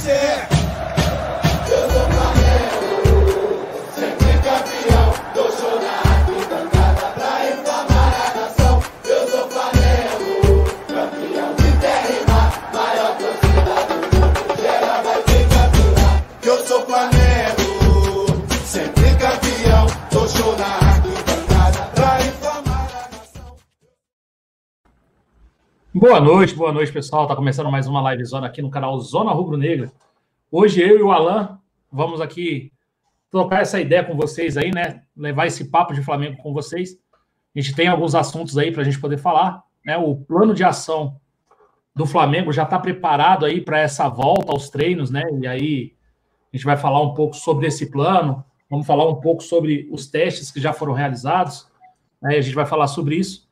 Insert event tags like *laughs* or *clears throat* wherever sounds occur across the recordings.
você é. Boa noite, boa noite, pessoal. Tá começando mais uma live zona aqui no canal Zona Rubro Negra. Hoje eu e o Alan vamos aqui trocar essa ideia com vocês aí, né? Levar esse papo de Flamengo com vocês. A gente tem alguns assuntos aí para a gente poder falar, né? O plano de ação do Flamengo já está preparado aí para essa volta aos treinos, né? E aí a gente vai falar um pouco sobre esse plano, vamos falar um pouco sobre os testes que já foram realizados, né? A gente vai falar sobre isso.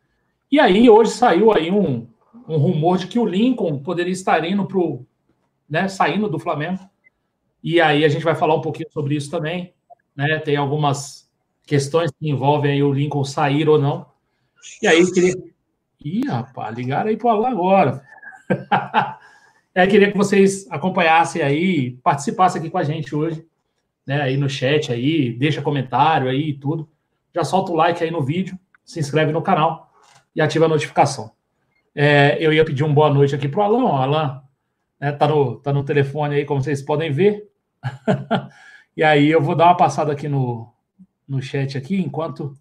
E aí hoje saiu aí um, um rumor de que o Lincoln poderia estar indo para né, saindo do Flamengo. E aí a gente vai falar um pouquinho sobre isso também. Né? Tem algumas questões que envolvem aí o Lincoln sair ou não. E aí eu queria. Ih, rapaz, ligaram aí para lá agora. *laughs* é, queria que vocês acompanhassem aí, participassem aqui com a gente hoje, né? Aí no chat aí, deixa comentário aí e tudo. Já solta o like aí no vídeo, se inscreve no canal e ativa a notificação. É, eu ia pedir uma boa noite aqui para o Alan. O Alan né, tá, no, tá no telefone aí, como vocês podem ver. *laughs* e aí eu vou dar uma passada aqui no, no chat aqui, enquanto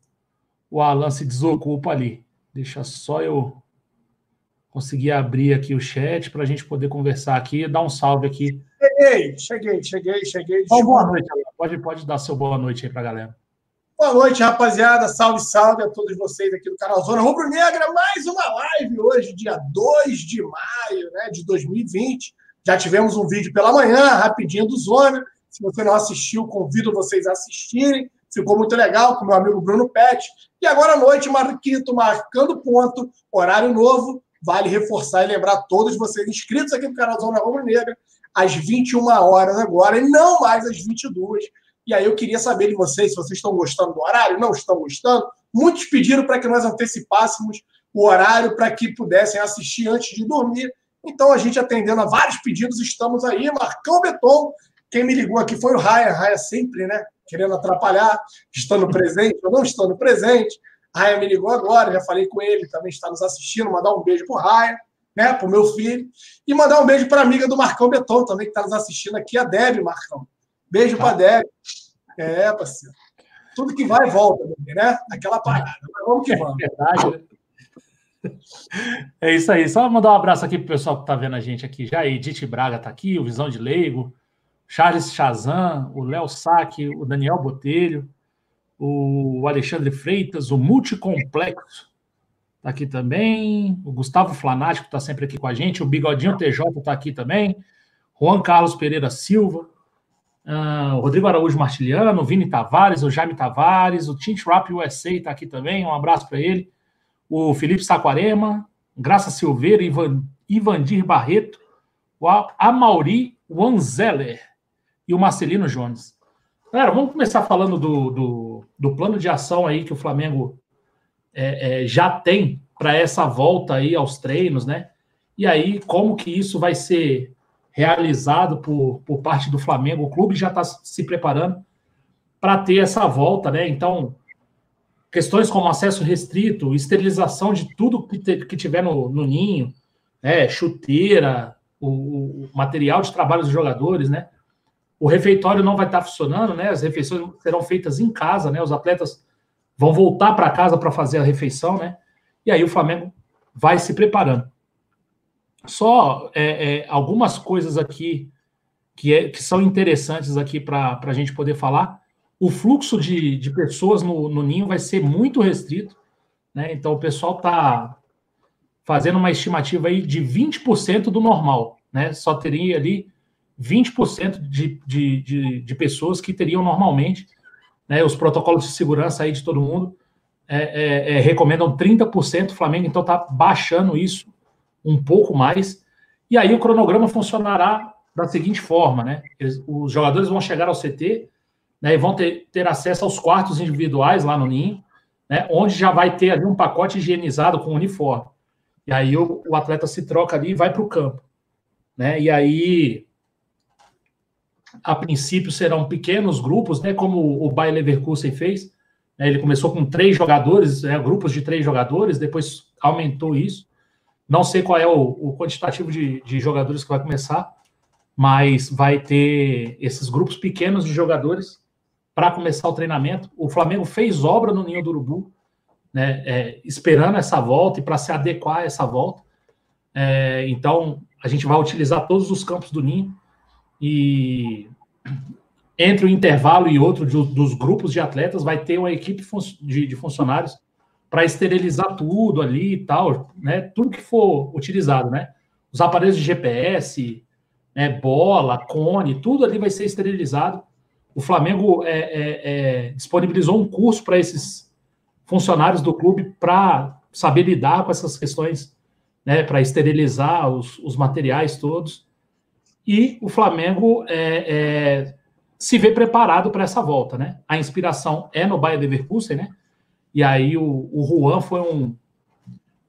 o Alan se desocupa ali. Deixa só eu conseguir abrir aqui o chat para a gente poder conversar aqui, dar um salve aqui. Cheguei, cheguei, cheguei, cheguei. Então, boa noite, Alan. Pode, pode dar seu boa noite aí para a galera. Boa noite, rapaziada. Salve, salve a todos vocês aqui do canal Zona Rubro Negra. Mais uma live hoje, dia 2 de maio né, de 2020. Já tivemos um vídeo pela manhã, rapidinho do Zona. Se você não assistiu, convido vocês a assistirem. Ficou muito legal com meu amigo Bruno Pet. E agora à noite, Marquito marcando ponto, horário novo. Vale reforçar e lembrar todos vocês inscritos aqui no canal Zona Rubro Negra, às 21 horas agora, e não mais às 22 e aí eu queria saber de vocês se vocês estão gostando do horário, não estão gostando. Muitos pediram para que nós antecipássemos o horário para que pudessem assistir antes de dormir. Então, a gente atendendo a vários pedidos, estamos aí. Marcão Beton, quem me ligou aqui foi o Raia. Raia sempre, né? Querendo atrapalhar, estando presente ou não estando presente. Raia me ligou agora, já falei com ele, também está nos assistindo. Mandar um beijo para o Raia, né? Para o meu filho. E mandar um beijo para a amiga do Marcão Beton também, que está nos assistindo aqui, a Deb, Marcão. Beijo para a Deb. É, parceiro. Tudo que vai, volta, né? Aquela parada. Mas vamos que vamos. *laughs* É verdade, né? É isso aí. Só mandar um abraço aqui pro pessoal que tá vendo a gente aqui já. Edith Braga tá aqui, o Visão de Leigo, Charles Chazan, o Léo Saque, o Daniel Botelho, o Alexandre Freitas, o Multicomplexo tá aqui também, o Gustavo Flanático tá sempre aqui com a gente, o Bigodinho TJ tá aqui também, Juan Carlos Pereira Silva, Uh, Rodrigo Araújo Martiliano, o Vini Tavares, o Jaime Tavares, o Tint Rap USA está aqui também, um abraço para ele. O Felipe Saquarema, Graça Silveira, Ivan, Ivandir Barreto, o Amauri Wanzeller e o Marcelino Jones. Galera, vamos começar falando do, do, do plano de ação aí que o Flamengo é, é, já tem para essa volta aí aos treinos, né? E aí, como que isso vai ser realizado por, por parte do Flamengo. O clube já está se preparando para ter essa volta, né? Então, questões como acesso restrito, esterilização de tudo que, te, que tiver no, no ninho, né? chuteira, o, o, material de trabalho dos jogadores, né? O refeitório não vai estar tá funcionando, né? As refeições serão feitas em casa, né? Os atletas vão voltar para casa para fazer a refeição, né? E aí o Flamengo vai se preparando. Só é, é, algumas coisas aqui que, é, que são interessantes aqui para a gente poder falar. O fluxo de, de pessoas no, no ninho vai ser muito restrito, né? Então o pessoal está fazendo uma estimativa aí de 20% do normal, né? Só teria ali 20% de, de, de, de pessoas que teriam normalmente, né? Os protocolos de segurança aí de todo mundo é, é, é recomendam 30%, o Flamengo então está baixando isso um pouco mais. E aí o cronograma funcionará da seguinte forma, né? os jogadores vão chegar ao CT né, e vão ter, ter acesso aos quartos individuais lá no Ninho, né, onde já vai ter ali um pacote higienizado com uniforme. E aí o, o atleta se troca ali e vai para o campo. Né? E aí a princípio serão pequenos grupos, né, como o Bayer Leverkusen fez. Né, ele começou com três jogadores, né, grupos de três jogadores, depois aumentou isso. Não sei qual é o, o quantitativo de, de, jogadores que vai começar, mas vai ter esses grupos pequenos de jogadores para começar o treinamento. O Flamengo fez obra no Ninho do Urubu, né, é, esperando essa volta e para se adequar a essa volta. É, então, a gente vai utilizar todos os campos do Ninho e entre um intervalo e outro de, dos grupos de atletas vai ter uma equipe de, de funcionários para esterilizar tudo ali e tal, né? Tudo que for utilizado, né? Os aparelhos de GPS, né? bola, cone, tudo ali vai ser esterilizado. O Flamengo é, é, é, disponibilizou um curso para esses funcionários do clube para saber lidar com essas questões, né? Para esterilizar os, os materiais todos. E o Flamengo é, é, se vê preparado para essa volta, né? A inspiração é no Bayern Leverkusen, né? E aí o, o Juan foi um,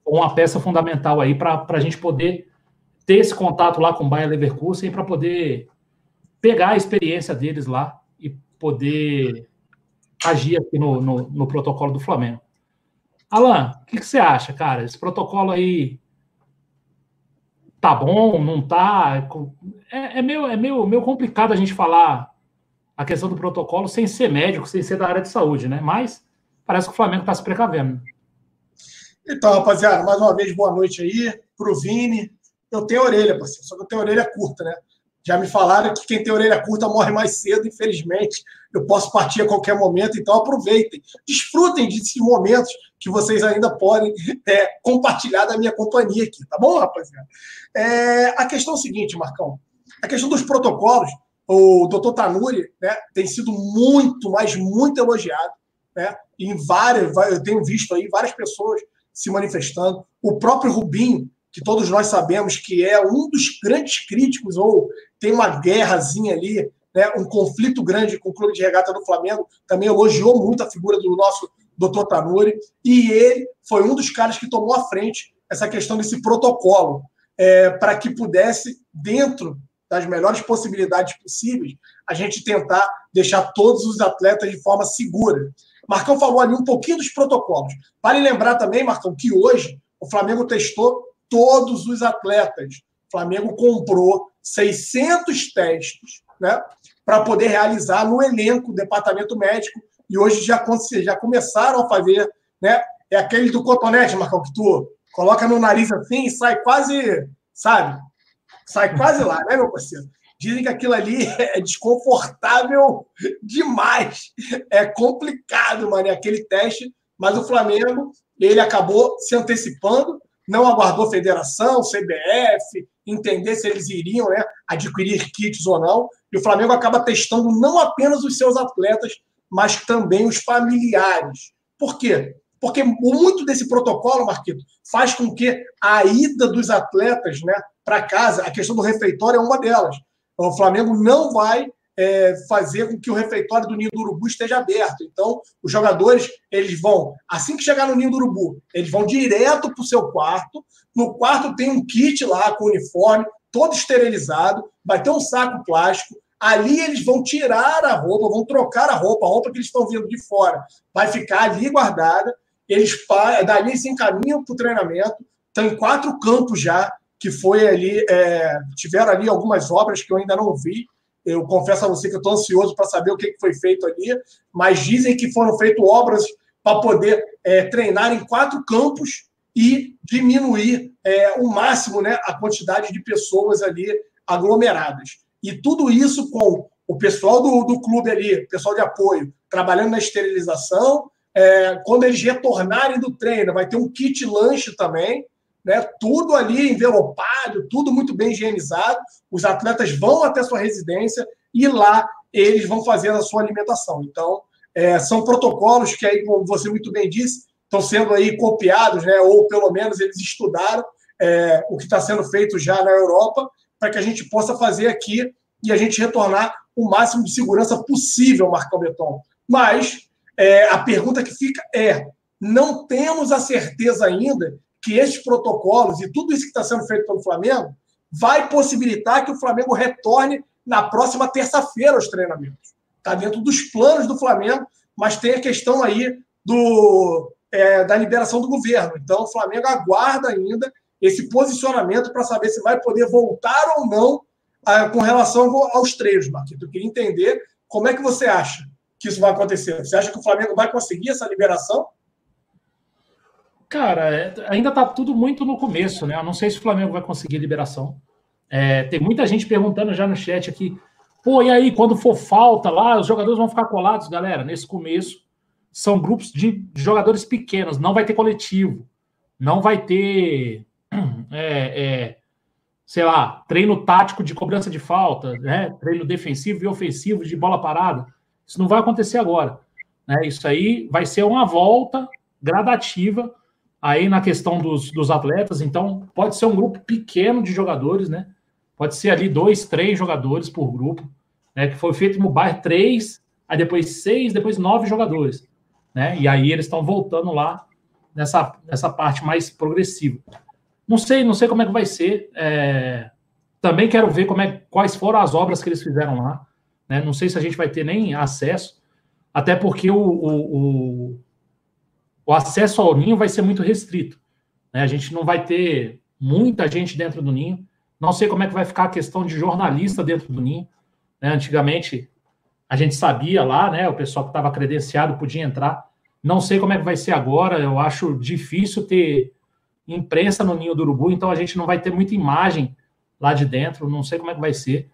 uma peça fundamental aí para a gente poder ter esse contato lá com o Bayern Leverkusen para poder pegar a experiência deles lá e poder agir aqui no, no, no protocolo do Flamengo. Alan, o que, que, você acha, cara? Esse protocolo aí tá bom, não tá? É, é, meio, é meio, meio complicado a gente falar a questão do protocolo sem ser médico, sem ser da área de saúde, né? Mas parece que o Flamengo está se precavendo. Então, rapaziada, mais uma vez, boa noite aí pro Vini. Eu tenho orelha, parceiro, só que eu tenho orelha curta, né? Já me falaram que quem tem orelha curta morre mais cedo, infelizmente. Eu posso partir a qualquer momento, então aproveitem. Desfrutem desses momentos que vocês ainda podem é, compartilhar da minha companhia aqui, tá bom, rapaziada? É, a questão é o seguinte, Marcão. A questão dos protocolos, o doutor Tanuri né, tem sido muito, mas muito elogiado. Né, em várias, eu tenho visto aí várias pessoas se manifestando. O próprio Rubinho, que todos nós sabemos que é um dos grandes críticos, ou tem uma guerrazinha ali, né, um conflito grande com o clube de regata do Flamengo, também elogiou muito a figura do nosso doutor Tanuri, e ele foi um dos caras que tomou à frente essa questão desse protocolo, é, para que pudesse, dentro das melhores possibilidades possíveis, a gente tentar deixar todos os atletas de forma segura. Marcão falou ali um pouquinho dos protocolos. Vale lembrar também, Marcão, que hoje o Flamengo testou todos os atletas. O Flamengo comprou 600 testes né, para poder realizar no elenco, departamento médico, e hoje já, já começaram a fazer, né? É aquele do cotonete, Marcão, que tu coloca no nariz assim e sai quase, sabe? Sai quase lá, né, meu parceiro? Dizem que aquilo ali *laughs* é desconfortável demais. É complicado, mano, aquele teste. Mas o Flamengo, ele acabou se antecipando, não aguardou federação, CBF, entender se eles iriam né, adquirir kits ou não. E o Flamengo acaba testando não apenas os seus atletas, mas também os familiares. Por quê? Porque muito desse protocolo, Marquito, faz com que a ida dos atletas né, para casa, a questão do refeitório é uma delas. O Flamengo não vai é, fazer com que o refeitório do Ninho do Urubu esteja aberto. Então, os jogadores, eles vão, assim que chegar no Ninho do Urubu, eles vão direto para o seu quarto. No quarto tem um kit lá com uniforme, todo esterilizado, vai ter um saco plástico, Ali eles vão tirar a roupa, vão trocar a roupa, a roupa que eles estão vindo de fora vai ficar ali guardada. Eles dali se encaminham para o treinamento. Tem quatro campos já que foi ali, é, tiveram ali algumas obras que eu ainda não vi. Eu confesso a você que estou ansioso para saber o que foi feito ali, mas dizem que foram feitas obras para poder é, treinar em quatro campos e diminuir é, o máximo né, a quantidade de pessoas ali aglomeradas. E tudo isso com o pessoal do, do clube ali, pessoal de apoio, trabalhando na esterilização. É, quando eles retornarem do treino, vai ter um kit lanche também, né? Tudo ali envelopado, tudo muito bem higienizado. Os atletas vão até sua residência e lá eles vão fazer a sua alimentação. Então, é, são protocolos que aí, como você muito bem disse, estão sendo aí copiados, né? Ou pelo menos eles estudaram é, o que está sendo feito já na Europa para que a gente possa fazer aqui e a gente retornar o máximo de segurança possível, Marcão Beton. Mas é, a pergunta que fica é: não temos a certeza ainda que estes protocolos e tudo isso que está sendo feito pelo Flamengo vai possibilitar que o Flamengo retorne na próxima terça-feira os treinamentos. Está dentro dos planos do Flamengo, mas tem a questão aí do, é, da liberação do governo. Então, o Flamengo aguarda ainda esse posicionamento para saber se vai poder voltar ou não a, com relação aos treinos, Marquito. Eu queria entender como é que você acha que isso vai acontecer. Você acha que o Flamengo vai conseguir essa liberação? Cara, é, ainda está tudo muito no começo, né? Eu não sei se o Flamengo vai conseguir liberação. É, tem muita gente perguntando já no chat aqui, pô, e aí, quando for falta lá, os jogadores vão ficar colados, galera. Nesse começo, são grupos de jogadores pequenos, não vai ter coletivo, não vai ter, *clears throat* é, é, sei lá, treino tático de cobrança de falta, né? treino defensivo e ofensivo de bola parada. Isso não vai acontecer agora. Né? Isso aí vai ser uma volta gradativa aí na questão dos, dos atletas. Então, pode ser um grupo pequeno de jogadores, né? Pode ser ali dois, três jogadores por grupo, né? Que foi feito no bairro três, aí depois seis, depois nove jogadores, né? E aí eles estão voltando lá nessa, nessa parte mais progressiva. Não sei, não sei como é que vai ser. É... Também quero ver como é, quais foram as obras que eles fizeram lá. Né? Não sei se a gente vai ter nem acesso, até porque o, o, o, o acesso ao ninho vai ser muito restrito. Né? A gente não vai ter muita gente dentro do ninho. Não sei como é que vai ficar a questão de jornalista dentro do ninho. Né? Antigamente, a gente sabia lá, né? O pessoal que estava credenciado podia entrar. Não sei como é que vai ser agora. Eu acho difícil ter imprensa no ninho do urubu, então a gente não vai ter muita imagem lá de dentro. Não sei como é que vai ser.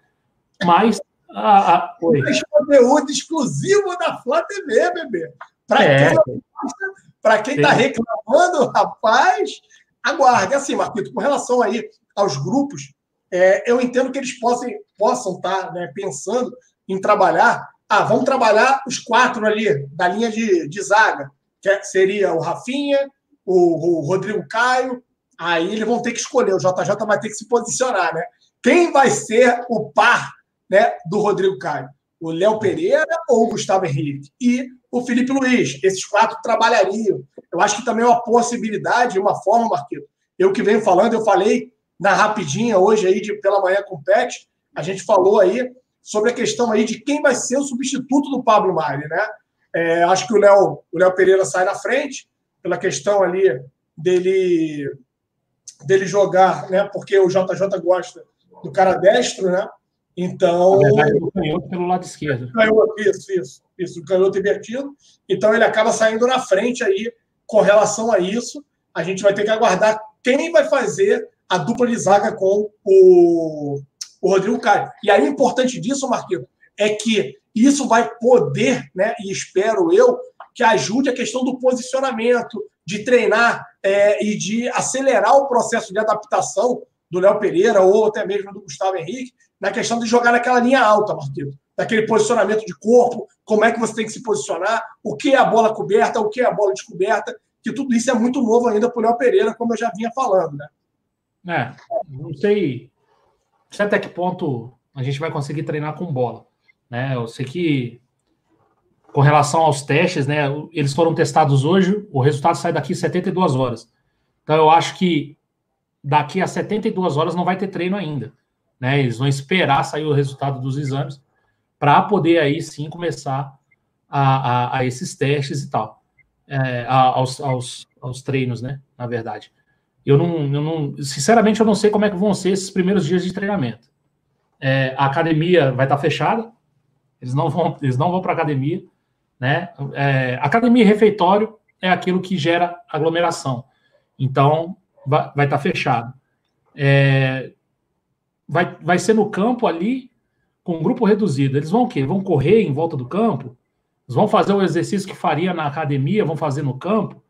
Mas. Ah, ah, conteúdo exclusivo da Flá TV, bebê. Para é. quem está reclamando, rapaz, aguarde. Assim, Marquito, com relação aí aos grupos, é, eu entendo que eles possam possam estar tá, né, pensando em trabalhar. Ah, vamos trabalhar os quatro ali da linha de, de zaga, que é, seria o Rafinha, o, o, Rodrigo Caio. Aí eles vão ter que escolher, o JJ vai ter que se posicionar, né? Quem vai ser o par né, do Rodrigo Caio? O Léo Pereira ou o Gustavo Henrique? E o Felipe Luiz. Esses quatro trabalhariam. Eu acho que também é uma possibilidade, uma forma, Marquito. Eu que venho falando, eu falei na rapidinha hoje aí de pela manhã com o Pet, a gente falou aí sobre a questão aí de quem vai ser o substituto do Pablo Mari, né? É, acho que o Léo, o Léo Pereira sai na frente pela questão ali dele dele jogar, né? Porque o JJ gosta do cara destro, né? Então. Na verdade, o canhoto pelo lado esquerdo. Canhoto, isso, isso, isso, o canhoto invertido. Então ele acaba saindo na frente aí com relação a isso. A gente vai ter que aguardar quem vai fazer a dupla de zaga com o, o Rodrigo Caio. E aí, o importante disso, Marquinhos, é que isso vai poder, né, e espero eu, que ajude a questão do posicionamento, de treinar é, e de acelerar o processo de adaptação do Léo Pereira ou até mesmo do Gustavo Henrique, na questão de jogar naquela linha alta, Marquinhos. Daquele posicionamento de corpo, como é que você tem que se posicionar, o que é a bola coberta, o que é a bola descoberta, que tudo isso é muito novo ainda para o Léo Pereira, como eu já vinha falando, né? É, não sei, sei até que ponto a gente vai conseguir treinar com bola. Né? Eu sei que, com relação aos testes, né, eles foram testados hoje, o resultado sai daqui 72 horas. Então, eu acho que daqui a 72 horas não vai ter treino ainda. Né? Eles vão esperar sair o resultado dos exames para poder aí sim começar a, a, a esses testes e tal. É, aos, aos, aos treinos, né? Na verdade. Eu não, eu não, sinceramente, eu não sei como é que vão ser esses primeiros dias de treinamento. É, a academia vai estar fechada, eles não vão, eles não vão para a academia, né? É, academia e refeitório é aquilo que gera aglomeração, então vai, estar fechado. É, vai, vai ser no campo ali com um grupo reduzido. Eles vão o quê? Vão correr em volta do campo? Eles vão fazer o exercício que faria na academia, vão fazer no campo?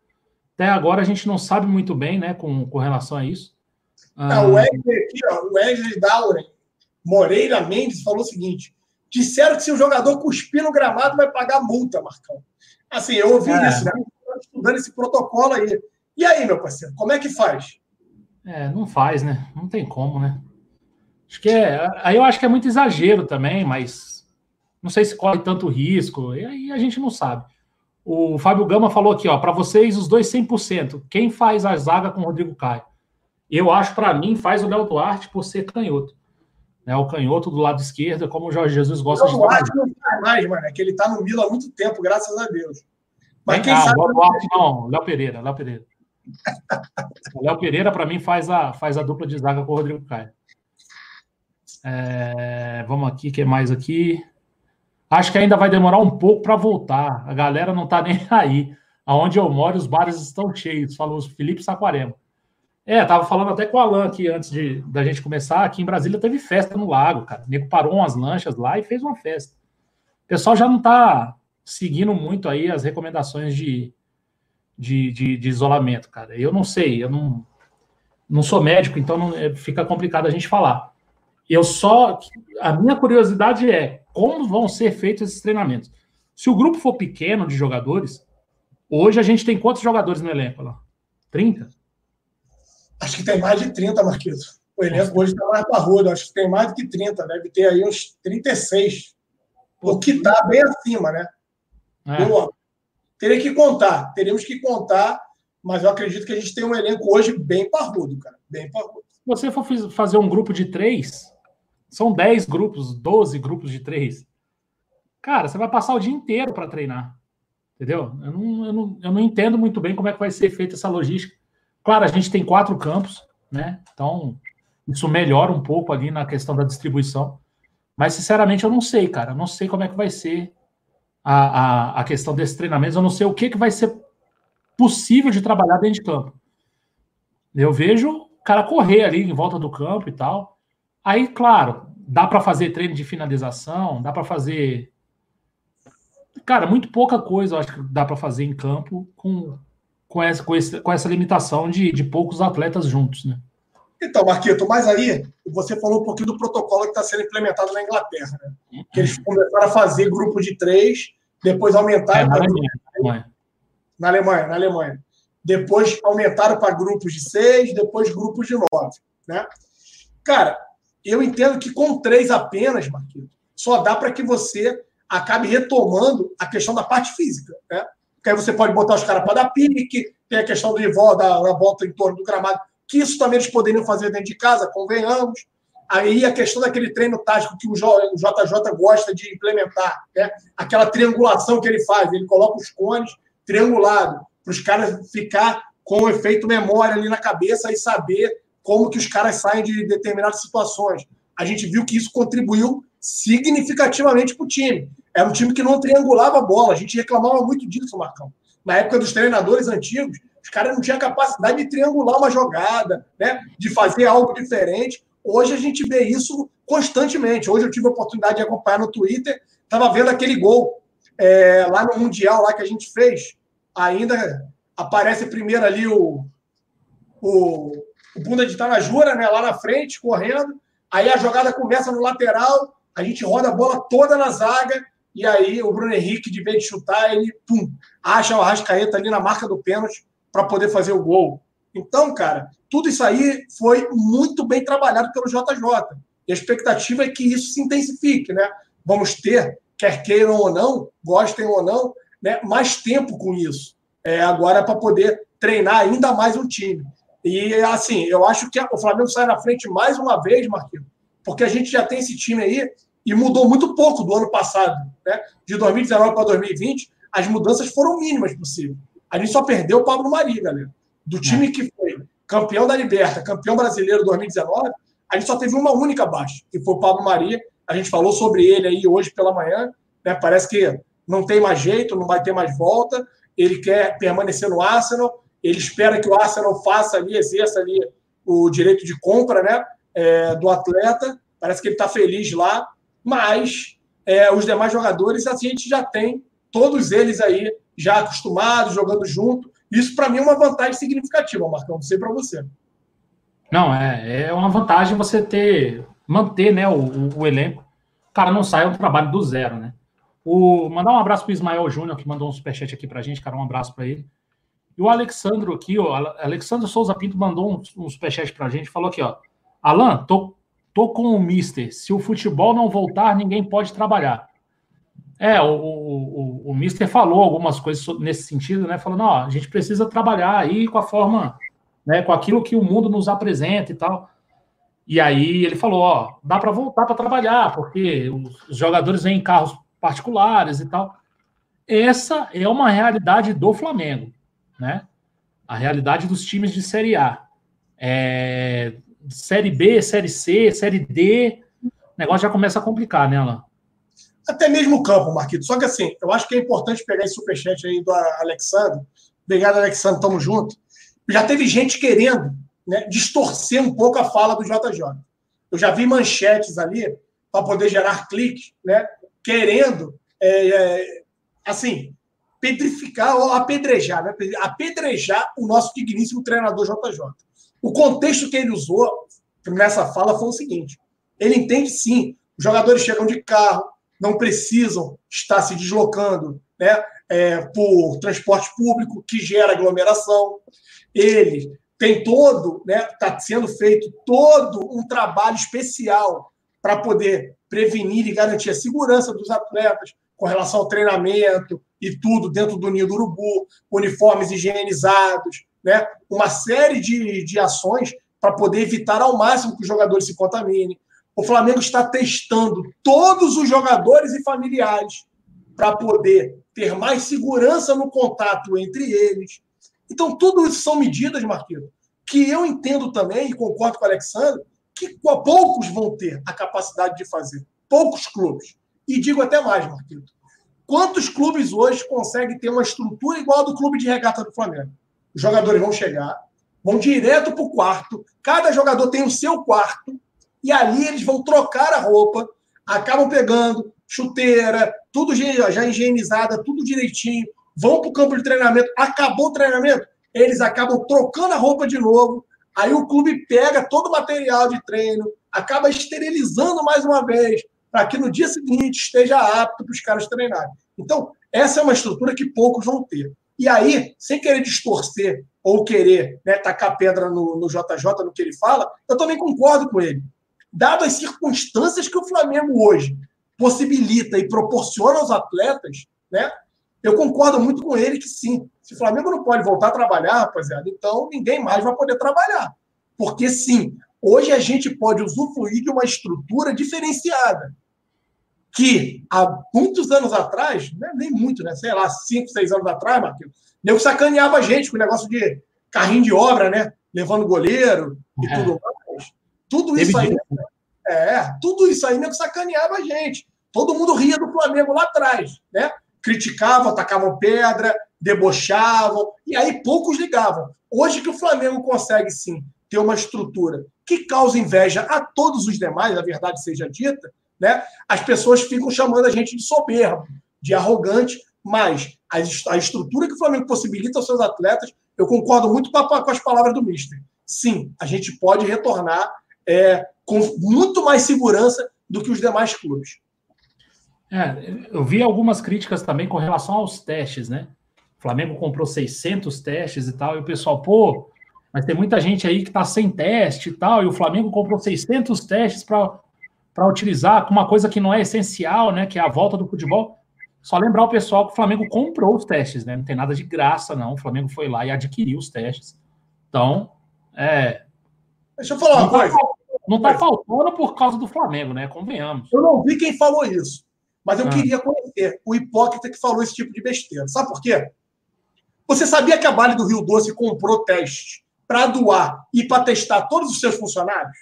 Até agora a gente não sabe muito bem, né, com, com relação a isso. Ah, o Wesley aqui, ó, o Wesley Dauren Moreira Mendes falou o seguinte: disseram que se o jogador cuspir no gramado vai pagar multa, Marcão. Assim, eu ouvi é. isso, né? Estudando esse protocolo aí. E aí, meu parceiro, como é que faz? É, não faz, né? Não tem como, né? Acho que é. Aí eu acho que é muito exagero também, mas não sei se corre tanto risco. E aí a gente não sabe. O Fábio Gama falou aqui, ó, para vocês os dois 100%. Quem faz a zaga com o Rodrigo Caio? Eu acho para mim faz o Léo Duarte por ser canhoto. né, o canhoto do lado esquerdo, como o Jorge Jesus gosta Eu de que não faz mais, mano. É que ele tá no Milan há muito tempo, graças a Deus. Mas Vem quem cá, sabe. Duarte não, Léo Pereira, Léo Pereira. O *laughs* Léo Pereira, para mim, faz a, faz a dupla de zaga com o Rodrigo Caio. É, vamos aqui, o que mais aqui? Acho que ainda vai demorar um pouco para voltar. A galera não tá *laughs* nem aí. Aonde eu moro, os bares estão cheios, falou Felipe Saquarema. É, tava falando até com o Alan aqui antes de, da gente começar. Aqui em Brasília teve festa no lago, cara. O nego parou umas lanchas lá e fez uma festa. O pessoal já não tá seguindo muito aí as recomendações de, de, de, de isolamento, cara. Eu não sei, eu não, não sou médico, então não, é, fica complicado a gente falar. Eu só. A minha curiosidade é como vão ser feitos esses treinamentos. Se o grupo for pequeno de jogadores, hoje a gente tem quantos jogadores no elenco lá? 30? Acho que tem mais de 30, Marquito. O elenco hoje está mais parrudo. Acho que tem mais do que 30. Deve ter aí uns 36. O que está bem acima, né? É. Eu teria que contar. Teríamos que contar. Mas eu acredito que a gente tem um elenco hoje bem parrudo, cara. Bem parrudo. Se você for fazer um grupo de três, são 10 grupos, 12 grupos de três. Cara, você vai passar o dia inteiro para treinar. Entendeu? Eu não, eu, não, eu não entendo muito bem como é que vai ser feita essa logística. Claro, a gente tem quatro campos, né? Então, isso melhora um pouco ali na questão da distribuição. Mas, sinceramente, eu não sei, cara. Eu não sei como é que vai ser a, a, a questão desses treinamentos. Eu não sei o que, que vai ser possível de trabalhar dentro de campo. Eu vejo o cara correr ali em volta do campo e tal. Aí, claro, dá para fazer treino de finalização, dá para fazer. Cara, muito pouca coisa eu acho que dá para fazer em campo com, com, essa, com, esse, com essa limitação de, de poucos atletas juntos, né? Então, Marquito, mas aí você falou um pouquinho do protocolo que está sendo implementado na Inglaterra, né? Que eles começaram a fazer grupo de três, depois É, aumentaram na para Alemanha, na Alemanha. na Alemanha, na Alemanha. Depois aumentaram para grupos de seis, depois grupos de nove, né? Cara, eu entendo que com três apenas, Marquinhos, só dá para que você acabe retomando a questão da parte física, né? Porque aí você pode botar os caras para dar pique, tem a questão do volta, da, da volta em torno do gramado, que isso também eles poderiam fazer dentro de casa, convenhamos. Aí a questão daquele treino tático que o JJ gosta de implementar, né? aquela triangulação que ele faz, ele coloca os cones triangulado, para os caras ficar com o efeito memória ali na cabeça e saber como que os caras saem de determinadas situações. A gente viu que isso contribuiu significativamente para o time. Era um time que não triangulava a bola. A gente reclamava muito disso, Marcão. Na época dos treinadores antigos, os caras não tinham capacidade de triangular uma jogada, né? de fazer algo diferente. Hoje a gente vê isso constantemente. Hoje eu tive a oportunidade de acompanhar no Twitter, estava vendo aquele gol é, lá no Mundial lá que a gente fez. Ainda aparece primeiro ali o, o, o Bunda de Tanajura, né, lá na frente, correndo. Aí a jogada começa no lateral, a gente roda a bola toda na zaga, e aí o Bruno Henrique, de vez de chutar, ele pum, acha o Arrascaeta ali na marca do pênalti para poder fazer o gol. Então, cara, tudo isso aí foi muito bem trabalhado pelo JJ. E a expectativa é que isso se intensifique, né? Vamos ter, quer queiram ou não, gostem ou não, né, mais tempo com isso. É, agora para poder treinar ainda mais o time. E assim, eu acho que o Flamengo sai na frente mais uma vez, Marquinhos, porque a gente já tem esse time aí e mudou muito pouco do ano passado, né? De 2019 para 2020, as mudanças foram mínimas possível. A gente só perdeu o Pablo Mari, galera. Do time que foi campeão da Liberta, campeão brasileiro 2019, a gente só teve uma única baixa, que foi o Pablo Maria. A gente falou sobre ele aí hoje pela manhã, né? Parece que não tem mais jeito, não vai ter mais volta. Ele quer permanecer no Arsenal. Ele espera que o Arsenal faça ali, exerça ali o direito de compra, né? é, do atleta. Parece que ele está feliz lá, mas é, os demais jogadores assim, a gente já tem todos eles aí já acostumados, jogando junto. Isso para mim é uma vantagem significativa, Marcão. Não sei para você. Não, é, é uma vantagem você ter, manter né, o, o, o elenco. O cara não sai, um trabalho do zero, né? O, mandar um abraço para o Ismael Júnior, que mandou um superchat aqui para a gente, cara, um abraço para ele. E o Alexandro aqui, ó, Alexandre Souza Pinto mandou um, um superchat para a gente, falou aqui, ó, Alan, tô, tô com o Mister, se o futebol não voltar, ninguém pode trabalhar. É, o, o, o, o Mister falou algumas coisas nesse sentido, né, falando, ó, a gente precisa trabalhar aí com a forma, né, com aquilo que o mundo nos apresenta e tal. E aí ele falou: ó, dá para voltar para trabalhar, porque os jogadores vêm em carros particulares e tal. Essa é uma realidade do Flamengo, né? A realidade dos times de Série A. É, série B, Série C, Série D, o negócio já começa a complicar, né, Alain? Até mesmo o campo, Marquito. Só que assim, eu acho que é importante pegar esse superchat aí do Alexandre. Obrigado, Alexandre, tamo junto. Já teve gente querendo né, distorcer um pouco a fala do JJ. Eu já vi manchetes ali para poder gerar clique, né, querendo, é, é, assim, petrificar ou apedrejar, né, apedrejar o nosso digníssimo treinador JJ. O contexto que ele usou nessa fala foi o seguinte: ele entende sim, os jogadores chegam de carro, não precisam estar se deslocando né, é, por transporte público, que gera aglomeração. Ele tem todo, né, está sendo feito todo um trabalho especial para poder prevenir e garantir a segurança dos atletas com relação ao treinamento e tudo dentro do Ninho do Urubu, uniformes higienizados, né, uma série de, de ações para poder evitar ao máximo que os jogadores se contaminem. O Flamengo está testando todos os jogadores e familiares para poder ter mais segurança no contato entre eles, então, tudo isso são medidas, Marquinhos, que eu entendo também, e concordo com o Alexandre, que poucos vão ter a capacidade de fazer. Poucos clubes. E digo até mais, Marquinhos. Quantos clubes hoje conseguem ter uma estrutura igual a do clube de regata do Flamengo? Os jogadores vão chegar, vão direto para o quarto, cada jogador tem o seu quarto, e ali eles vão trocar a roupa, acabam pegando chuteira, tudo já higienizada, tudo direitinho, vão para o campo de treinamento, acabou o treinamento, eles acabam trocando a roupa de novo, aí o clube pega todo o material de treino, acaba esterilizando mais uma vez, para que no dia seguinte esteja apto para os caras treinarem. Então, essa é uma estrutura que poucos vão ter. E aí, sem querer distorcer ou querer né, tacar pedra no, no JJ, no que ele fala, eu também concordo com ele. Dado as circunstâncias que o Flamengo hoje possibilita e proporciona aos atletas, né, eu concordo muito com ele que sim. Se o Flamengo não pode voltar a trabalhar, rapaziada, então ninguém mais vai poder trabalhar. Porque sim, hoje a gente pode usufruir de uma estrutura diferenciada. Que há muitos anos atrás, né, nem muito, né? Sei lá, cinco, seis anos atrás, Marquinhos, nego sacaneava a gente com o negócio de carrinho de obra, né? Levando goleiro e é. tudo mais. Tudo isso aí. É, tudo isso aí nego sacaneava a gente. Todo mundo ria do Flamengo lá atrás, né? criticavam, atacavam pedra, debochavam, e aí poucos ligavam. Hoje que o Flamengo consegue sim ter uma estrutura que causa inveja a todos os demais, a verdade seja dita, né? As pessoas ficam chamando a gente de soberbo, de arrogante, mas a, a estrutura que o Flamengo possibilita aos seus atletas, eu concordo muito com, a, com as palavras do Mister. Sim, a gente pode retornar é, com muito mais segurança do que os demais clubes. É, eu vi algumas críticas também com relação aos testes, né? O Flamengo comprou 600 testes e tal, e o pessoal, pô, mas tem muita gente aí que tá sem teste e tal, e o Flamengo comprou 600 testes para utilizar com uma coisa que não é essencial, né? Que é a volta do futebol. Só lembrar o pessoal que o Flamengo comprou os testes, né? Não tem nada de graça, não. O Flamengo foi lá e adquiriu os testes. Então, é. Deixa eu falar uma tá coisa. Tá, não tá faltando por causa do Flamengo, né? Convenhamos. Eu não vi quem falou isso. Mas eu ah. queria conhecer o hipócrita que falou esse tipo de besteira. Sabe por quê? Você sabia que a Vale do Rio Doce comprou testes para doar e para testar todos os seus funcionários?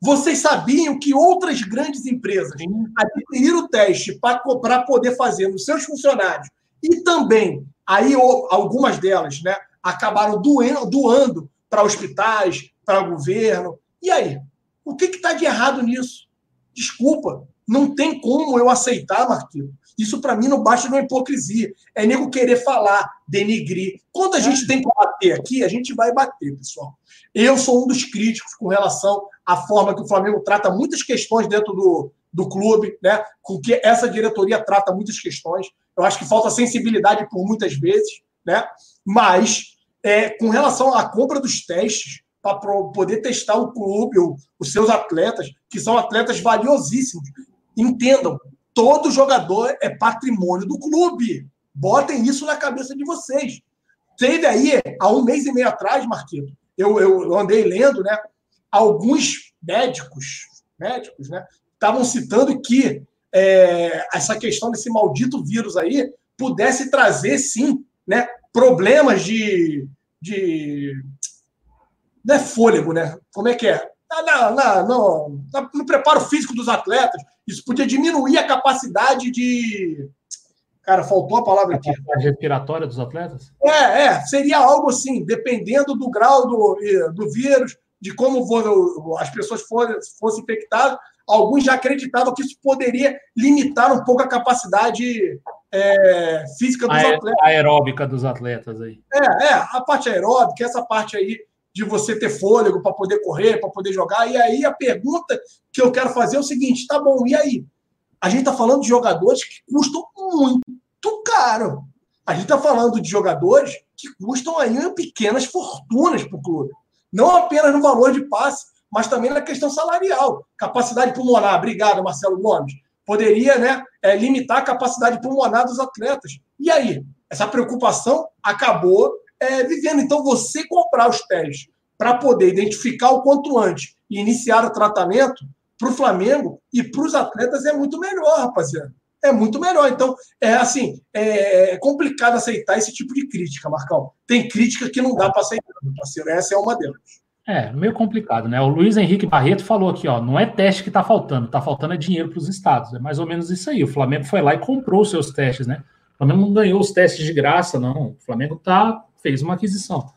Vocês sabiam que outras grandes empresas adquiriram o teste para poder fazer nos seus funcionários e também, aí algumas delas, né, acabaram doendo, doando para hospitais, para governo. E aí? O que está de errado nisso? Desculpa, não tem como eu aceitar, Marquinhos. Isso, para mim, não basta de uma hipocrisia. É nego querer falar, denigrir. Quando a gente tem que bater aqui, a gente vai bater, pessoal. Eu sou um dos críticos com relação à forma que o Flamengo trata muitas questões dentro do, do clube, né? com que essa diretoria trata muitas questões. Eu acho que falta sensibilidade por muitas vezes, né? mas é, com relação à compra dos testes, para poder testar o clube, os seus atletas, que são atletas valiosíssimos. Entendam, todo jogador é patrimônio do clube. Botem isso na cabeça de vocês. Teve aí, há um mês e meio atrás, Marquito, eu, eu andei lendo, né? Alguns médicos, médicos, né, estavam citando que é, essa questão desse maldito vírus aí pudesse trazer, sim, né, problemas de, de não é fôlego, né? Como é que é? Na, na, no, no preparo físico dos atletas, isso podia diminuir a capacidade de. Cara, faltou a palavra aqui. A respiratória dos atletas? É, é. Seria algo assim, dependendo do grau do, do vírus, de como as pessoas fossem, fossem infectadas, alguns já acreditavam que isso poderia limitar um pouco a capacidade é, física dos a atletas. aeróbica dos atletas aí. É, é, a parte aeróbica, essa parte aí de você ter fôlego para poder correr, para poder jogar. E aí a pergunta que eu quero fazer é o seguinte: tá bom, e aí? A gente está falando de jogadores que custam muito caro. A gente está falando de jogadores que custam aí pequenas fortunas para o clube. Não apenas no valor de passe, mas também na questão salarial. Capacidade pulmonar, obrigado, Marcelo Gomes. Poderia né, é, limitar a capacidade pulmonar dos atletas. E aí? Essa preocupação acabou é, vivendo. Então, você comprar os testes para poder identificar o quanto antes e iniciar o tratamento para o Flamengo e para os atletas é muito melhor, rapaziada. É muito melhor. Então, é assim, é complicado aceitar esse tipo de crítica, Marcão. Tem crítica que não dá para aceitar, meu parceiro. Essa é uma delas. É, meio complicado, né? O Luiz Henrique Barreto falou aqui, ó, não é teste que está faltando, está faltando é dinheiro para os estados. É mais ou menos isso aí. O Flamengo foi lá e comprou os seus testes, né? O Flamengo não ganhou os testes de graça, não. O Flamengo tá, fez uma aquisição.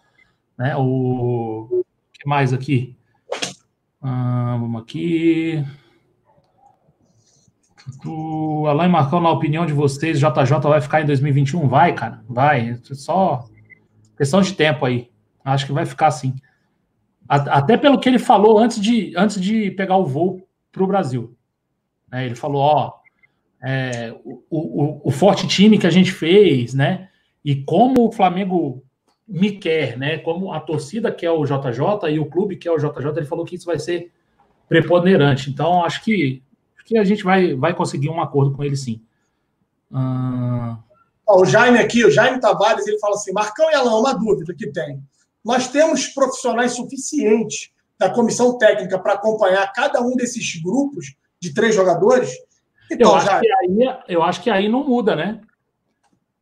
Né? O, o que mais aqui? Ah, vamos aqui. O Alain Marcão, na opinião de vocês, JJ vai ficar em 2021? Vai, cara, vai. Só questão de tempo aí. Acho que vai ficar sim. Até pelo que ele falou antes de, antes de pegar o voo para o Brasil. É, ele falou: ó, é, o, o, o, forte time que a gente fez, né? E como o Flamengo me quer, né? Como a torcida quer o JJ e o clube quer o JJ, ele falou que isso vai ser preponderante. Então, acho que, acho que a gente vai, vai conseguir um acordo com ele sim. Hum... o Jaime aqui, o Jaime Tavares, ele fala assim: Marcão e Alain, uma dúvida que tem. Nós temos profissionais suficientes da comissão técnica para acompanhar cada um desses grupos de três jogadores? Então, eu, acho já... que aí, eu acho que aí não muda, né?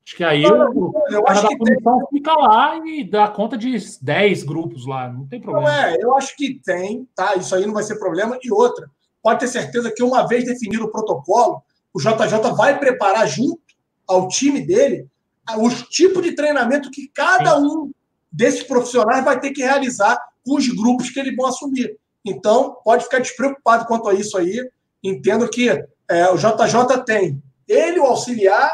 Acho que aí não, o, eu acho da comissão tem... fica lá e dá conta de 10 grupos lá, não tem problema. Não é, eu acho que tem, tá? Isso aí não vai ser problema. E outra, pode ter certeza que uma vez definido o protocolo, o JJ vai preparar junto ao time dele os tipos de treinamento que cada Sim. um desses profissionais vai ter que realizar com os grupos que eles vão assumir. Então, pode ficar despreocupado quanto a isso aí. Entendo que é, o JJ tem ele, o auxiliar,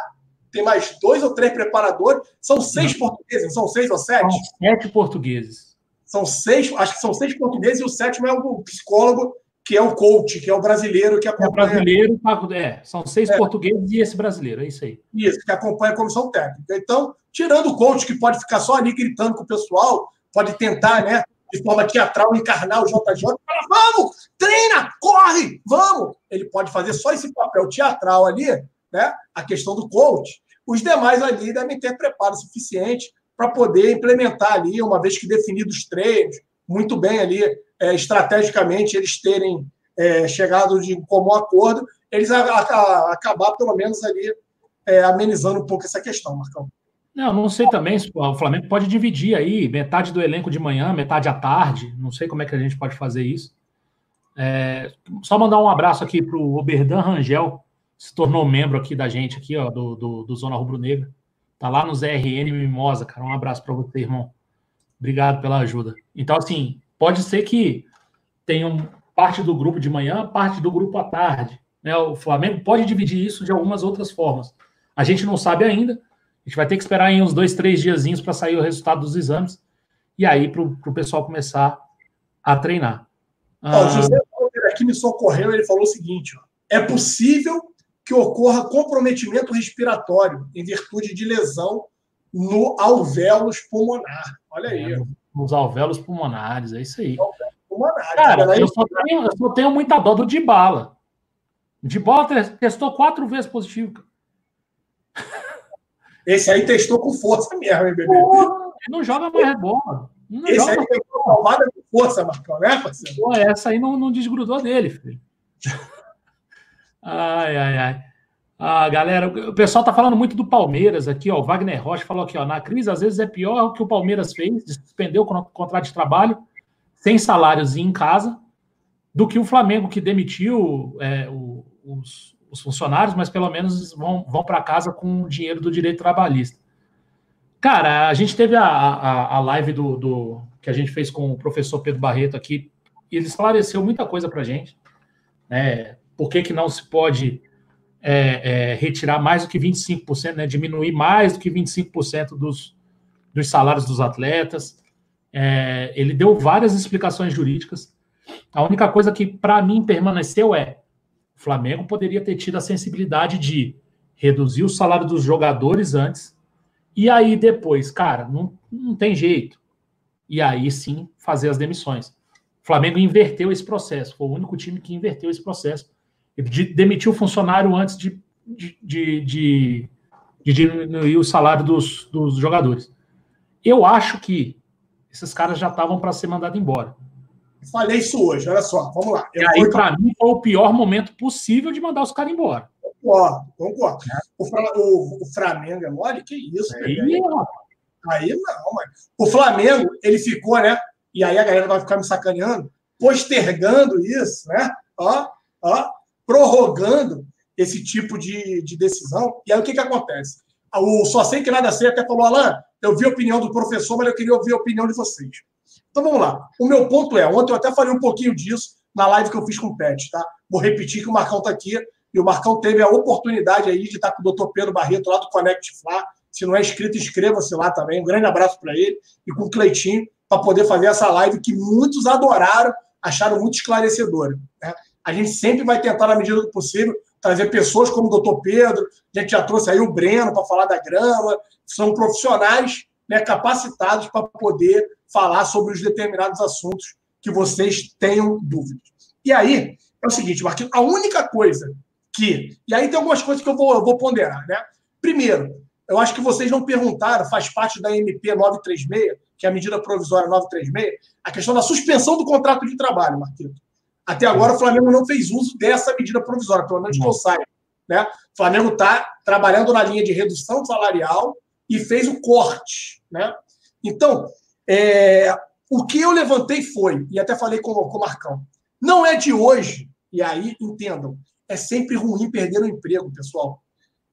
tem mais dois ou três preparadores. São seis não. portugueses, são seis ou sete? São sete portugueses. São seis, acho que são seis portugueses e o sétimo é o psicólogo, que é o coach, que é o brasileiro que acompanha. É brasileiro, é, são seis é. portugueses e esse brasileiro, é isso aí. Isso, que acompanha a comissão técnica. Então, tirando o coach, que pode ficar só ali gritando com o pessoal, pode tentar, né, de forma teatral, encarnar o JJ, fala, vamos, treina, corre, vamos. Ele pode fazer só esse papel teatral ali, né, a questão do coach. Os demais ali devem ter preparo suficiente para poder implementar ali, uma vez que definidos os treinos, muito bem ali, é, estrategicamente, eles terem é, chegado de comum acordo, eles a, a, acabar, pelo menos, ali é, amenizando um pouco essa questão, Marcão. Não, não sei também o Flamengo pode dividir aí, metade do elenco de manhã, metade à tarde. Não sei como é que a gente pode fazer isso. É, só mandar um abraço aqui para o Oberdan Rangel, se tornou membro aqui da gente, aqui, ó, do, do, do Zona Rubro Negra. Tá lá no ZRN Mimosa, cara. Um abraço para você, irmão. Obrigado pela ajuda. Então, assim, pode ser que tenham parte do grupo de manhã, parte do grupo à tarde. Né? O Flamengo pode dividir isso de algumas outras formas. A gente não sabe ainda. A gente vai ter que esperar em uns dois, três diazinhos para sair o resultado dos exames. E aí, para o pessoal começar a treinar. Ó, o José aqui me socorreu, ele falou o seguinte: ó, é possível que ocorra comprometimento respiratório em virtude de lesão no alvéolos pulmonar. Olha aí. É, nos alvéolos pulmonares, é isso aí. Pulmonares, Cara, eu só, tenho, eu só tenho muita dó do Dibala. Dibala testou quatro vezes positivo. Esse aí testou com força mesmo, hein, bebê? Porra, não joga mais bola. Não Esse aí palmada com força, Marcão, né, parceiro? Pô, essa aí não, não desgrudou dele, filho. Ai, ai, ai. Ah, galera, o pessoal tá falando muito do Palmeiras aqui, ó. O Wagner Rocha falou aqui, ó. Na crise, às vezes é pior o que o Palmeiras fez, de suspender o con- contrato de trabalho, sem salários e em casa, do que o Flamengo, que demitiu é, o- os, os funcionários, mas pelo menos vão, vão para casa com o dinheiro do direito trabalhista. Cara, a gente teve a, a, a live do, do- que a gente fez com o professor Pedro Barreto aqui, e ele esclareceu muita coisa para a gente. Né? Por que, que não se pode é, é, retirar mais do que 25%, né? diminuir mais do que 25% dos, dos salários dos atletas. É, ele deu várias explicações jurídicas. A única coisa que, para mim, permaneceu é o Flamengo poderia ter tido a sensibilidade de reduzir o salário dos jogadores antes, e aí depois, cara, não, não tem jeito. E aí sim fazer as demissões. O Flamengo inverteu esse processo, foi o único time que inverteu esse processo. Ele de- demitiu o funcionário antes de, de, de, de- diminuir o salário dos, dos jogadores. Eu acho que esses caras já estavam para ser mandados embora. Falei isso hoje, olha só, vamos lá. E aí, para mim, foi o pior momento possível de mandar os caras embora. concordo, concordo. O, Fra- o- o Flamengo é mole? Que isso, Aí, velho? ó, Aí não, mano. O Flamengo, ele ficou, né? E aí a galera vai ficar me sacaneando, postergando isso, né? Ó, ó, prorrogando esse tipo de, de decisão. E aí o que, que acontece? O Só Sei Que Nada Sei até falou, Alain, eu vi a opinião do professor, mas eu queria ouvir a opinião de vocês. Então vamos lá. O meu ponto é, ontem eu até falei um pouquinho disso na live que eu fiz com o Pet, tá? Vou repetir que o Marcão tá aqui e o Marcão teve a oportunidade aí de estar com o Dr. Pedro Barreto lá do Connect Fla. Se não é inscrito, inscreva-se lá também. Um grande abraço para ele e com o Cleitinho para poder fazer essa live que muitos adoraram, acharam muito esclarecedora. Né? A gente sempre vai tentar, na medida do possível, trazer pessoas como o Dr. Pedro. A gente já trouxe aí o Breno para falar da grama. São profissionais né, capacitados para poder falar sobre os determinados assuntos que vocês tenham dúvidas. E aí, é o seguinte, Marquinhos, a única coisa que. E aí tem algumas coisas que eu vou, eu vou ponderar, né? Primeiro, eu acho que vocês não perguntaram, faz parte da MP 936, que é a medida provisória 936, a questão da suspensão do contrato de trabalho, Marquinhos. Até agora o Flamengo não fez uso dessa medida provisória, pelo menos que eu saiba. Né? O Flamengo está trabalhando na linha de redução salarial e fez o corte. Né? Então, é, o que eu levantei foi, e até falei com, com o Marcão, não é de hoje, e aí entendam, é sempre ruim perder o emprego, pessoal.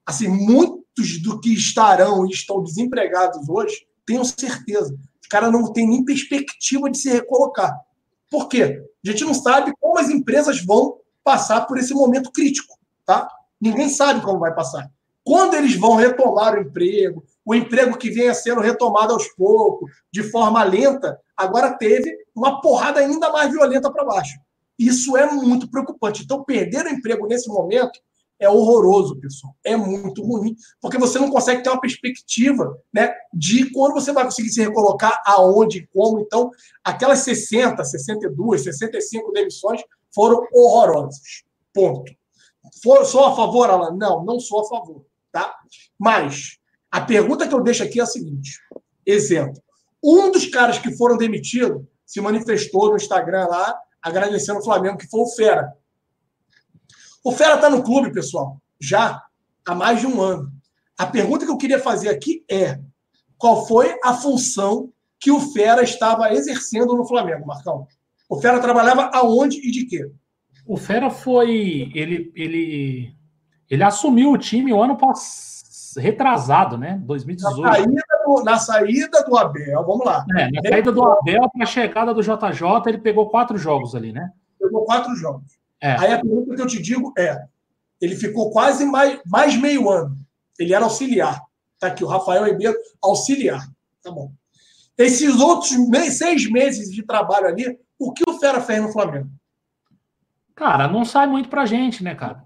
Assim, muitos do que estarão e estão desempregados hoje, tenham certeza, os caras não têm nem perspectiva de se recolocar. Por quê? A gente não sabe como as empresas vão passar por esse momento crítico, tá? Ninguém sabe como vai passar. Quando eles vão retomar o emprego, o emprego que venha sendo retomado aos poucos, de forma lenta, agora teve uma porrada ainda mais violenta para baixo. Isso é muito preocupante. Então, perder o emprego nesse momento é horroroso, pessoal. É muito ruim, porque você não consegue ter uma perspectiva né, de quando você vai conseguir se recolocar, aonde como. Então, aquelas 60, 62, 65 demissões foram horrorosas. Ponto. For, sou a favor, Alan? Não, não sou a favor. Tá? Mas a pergunta que eu deixo aqui é a seguinte: exemplo. Um dos caras que foram demitidos se manifestou no Instagram lá, agradecendo o Flamengo, que foi o Fera. O Fera está no clube, pessoal, já há mais de um ano. A pergunta que eu queria fazer aqui é: qual foi a função que o Fera estava exercendo no Flamengo, Marcão? O Fera trabalhava aonde e de quê? O Fera foi. Ele, ele, ele assumiu o time o ano passado, retrasado, né? 2018. Na saída do, na saída do Abel, vamos lá. É, na saída do Abel para a chegada do JJ, ele pegou quatro jogos ali, né? Pegou quatro jogos. É. Aí a pergunta que eu te digo é: ele ficou quase mais, mais meio ano. Ele era auxiliar. Tá aqui, o Rafael Ribeiro, auxiliar. Tá bom. Esses outros seis meses de trabalho ali, o que o Fera fez no Flamengo? Cara, não sai muito pra gente, né, cara?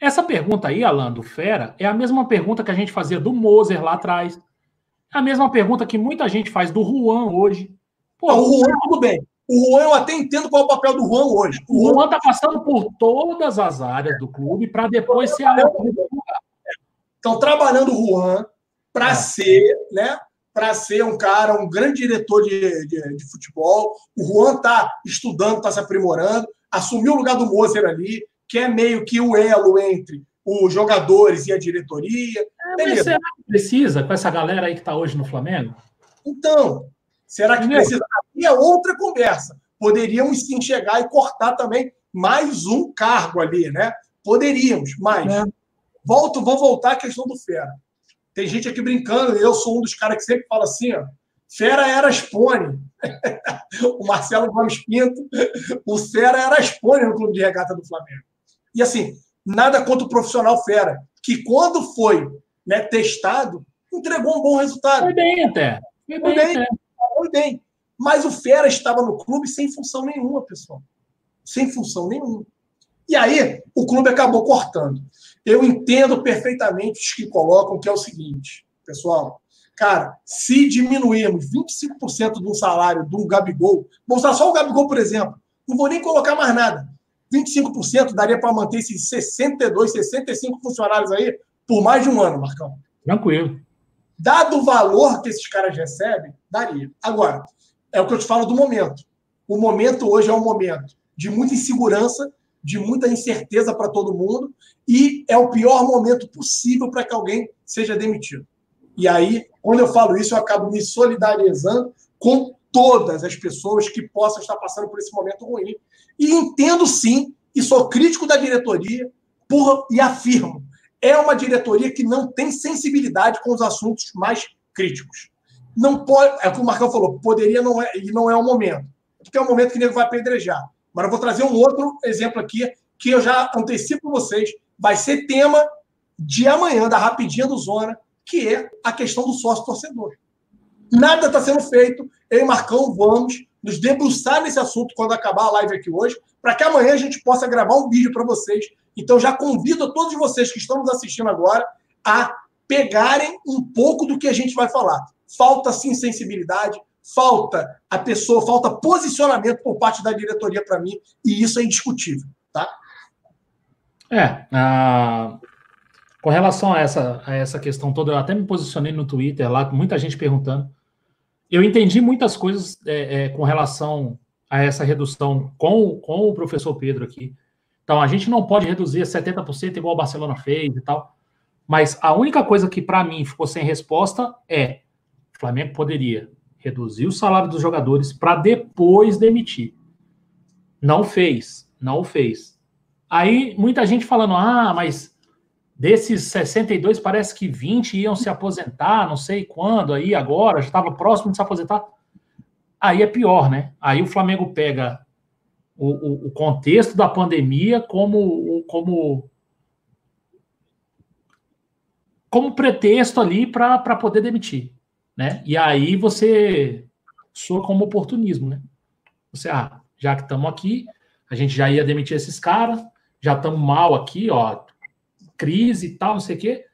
Essa pergunta aí, Alan, do Fera, é a mesma pergunta que a gente fazia do Moser lá atrás. É a mesma pergunta que muita gente faz do Juan hoje. Pô, o Juan, tudo bem. O Juan, eu até entendo qual é o papel do Juan hoje. O Juan tá passando por todas as áreas do clube para depois ser a Estão trabalhando o Juan para é. ser, né? para ser um cara, um grande diretor de, de, de futebol. O Juan está estudando, está se aprimorando, assumiu o lugar do Moser ali, que é meio que o elo entre os jogadores e a diretoria. É, mas será que precisa com essa galera aí que está hoje no Flamengo? Então, será que precisa? É outra conversa. Poderíamos sim chegar e cortar também mais um cargo ali, né? Poderíamos, mas é. volto, vou voltar à questão do Fera. Tem gente aqui brincando, eu sou um dos caras que sempre fala assim, ó, Fera era Spone. *laughs* o Marcelo Gomes Pinto, o Fera era Spone no clube de regata do Flamengo. E assim, nada contra o profissional Fera, que quando foi né, testado, entregou um bom resultado. Foi bem até. Foi, foi bem, bem bem. Mas o Fera estava no clube sem função nenhuma, pessoal. Sem função nenhuma. E aí, o clube acabou cortando. Eu entendo perfeitamente os que colocam que é o seguinte, pessoal. Cara, se diminuirmos 25% do salário do Gabigol, vou usar só o Gabigol, por exemplo, não vou nem colocar mais nada. 25% daria para manter esses 62, 65 funcionários aí por mais de um ano, Marcão. Tranquilo. Dado o valor que esses caras recebem, daria. Agora, é o que eu te falo do momento. O momento hoje é um momento de muita insegurança, de muita incerteza para todo mundo, e é o pior momento possível para que alguém seja demitido. E aí, quando eu falo isso, eu acabo me solidarizando com todas as pessoas que possam estar passando por esse momento ruim. E entendo sim, e sou crítico da diretoria, por, e afirmo, é uma diretoria que não tem sensibilidade com os assuntos mais críticos. Não pode, é o que o Marcão falou, poderia não é, e não é o momento. Porque é o momento que o nego vai apedrejar. Mas eu vou trazer um outro exemplo aqui, que eu já antecipo vocês, vai ser tema de amanhã, da Rapidinha do Zona, que é a questão do sócio-torcedor. Nada está sendo feito. Eu e Marcão vamos nos debruçar nesse assunto quando acabar a live aqui hoje, para que amanhã a gente possa gravar um vídeo para vocês. Então já convido a todos vocês que estão nos assistindo agora a pegarem um pouco do que a gente vai falar. Falta sim sensibilidade, falta a pessoa, falta posicionamento por parte da diretoria para mim, e isso é indiscutível, tá? É, uh, com relação a essa, a essa questão toda, eu até me posicionei no Twitter lá, com muita gente perguntando. Eu entendi muitas coisas é, é, com relação a essa redução com, com o professor Pedro aqui. Então, a gente não pode reduzir a 70% igual o Barcelona fez e tal. Mas a única coisa que, para mim, ficou sem resposta é: o Flamengo poderia reduzir o salário dos jogadores para depois demitir. Não fez, não fez. Aí muita gente falando: ah, mas desses 62, parece que 20 iam se aposentar, não sei quando, aí agora, já estava próximo de se aposentar. Aí é pior, né? Aí o Flamengo pega o, o, o contexto da pandemia como, como, como pretexto ali para poder demitir né? E aí você soa como oportunismo, né? Você, ah, já que estamos aqui, a gente já ia demitir esses caras, já estamos mal aqui, ó, crise e tal, não sei o quê,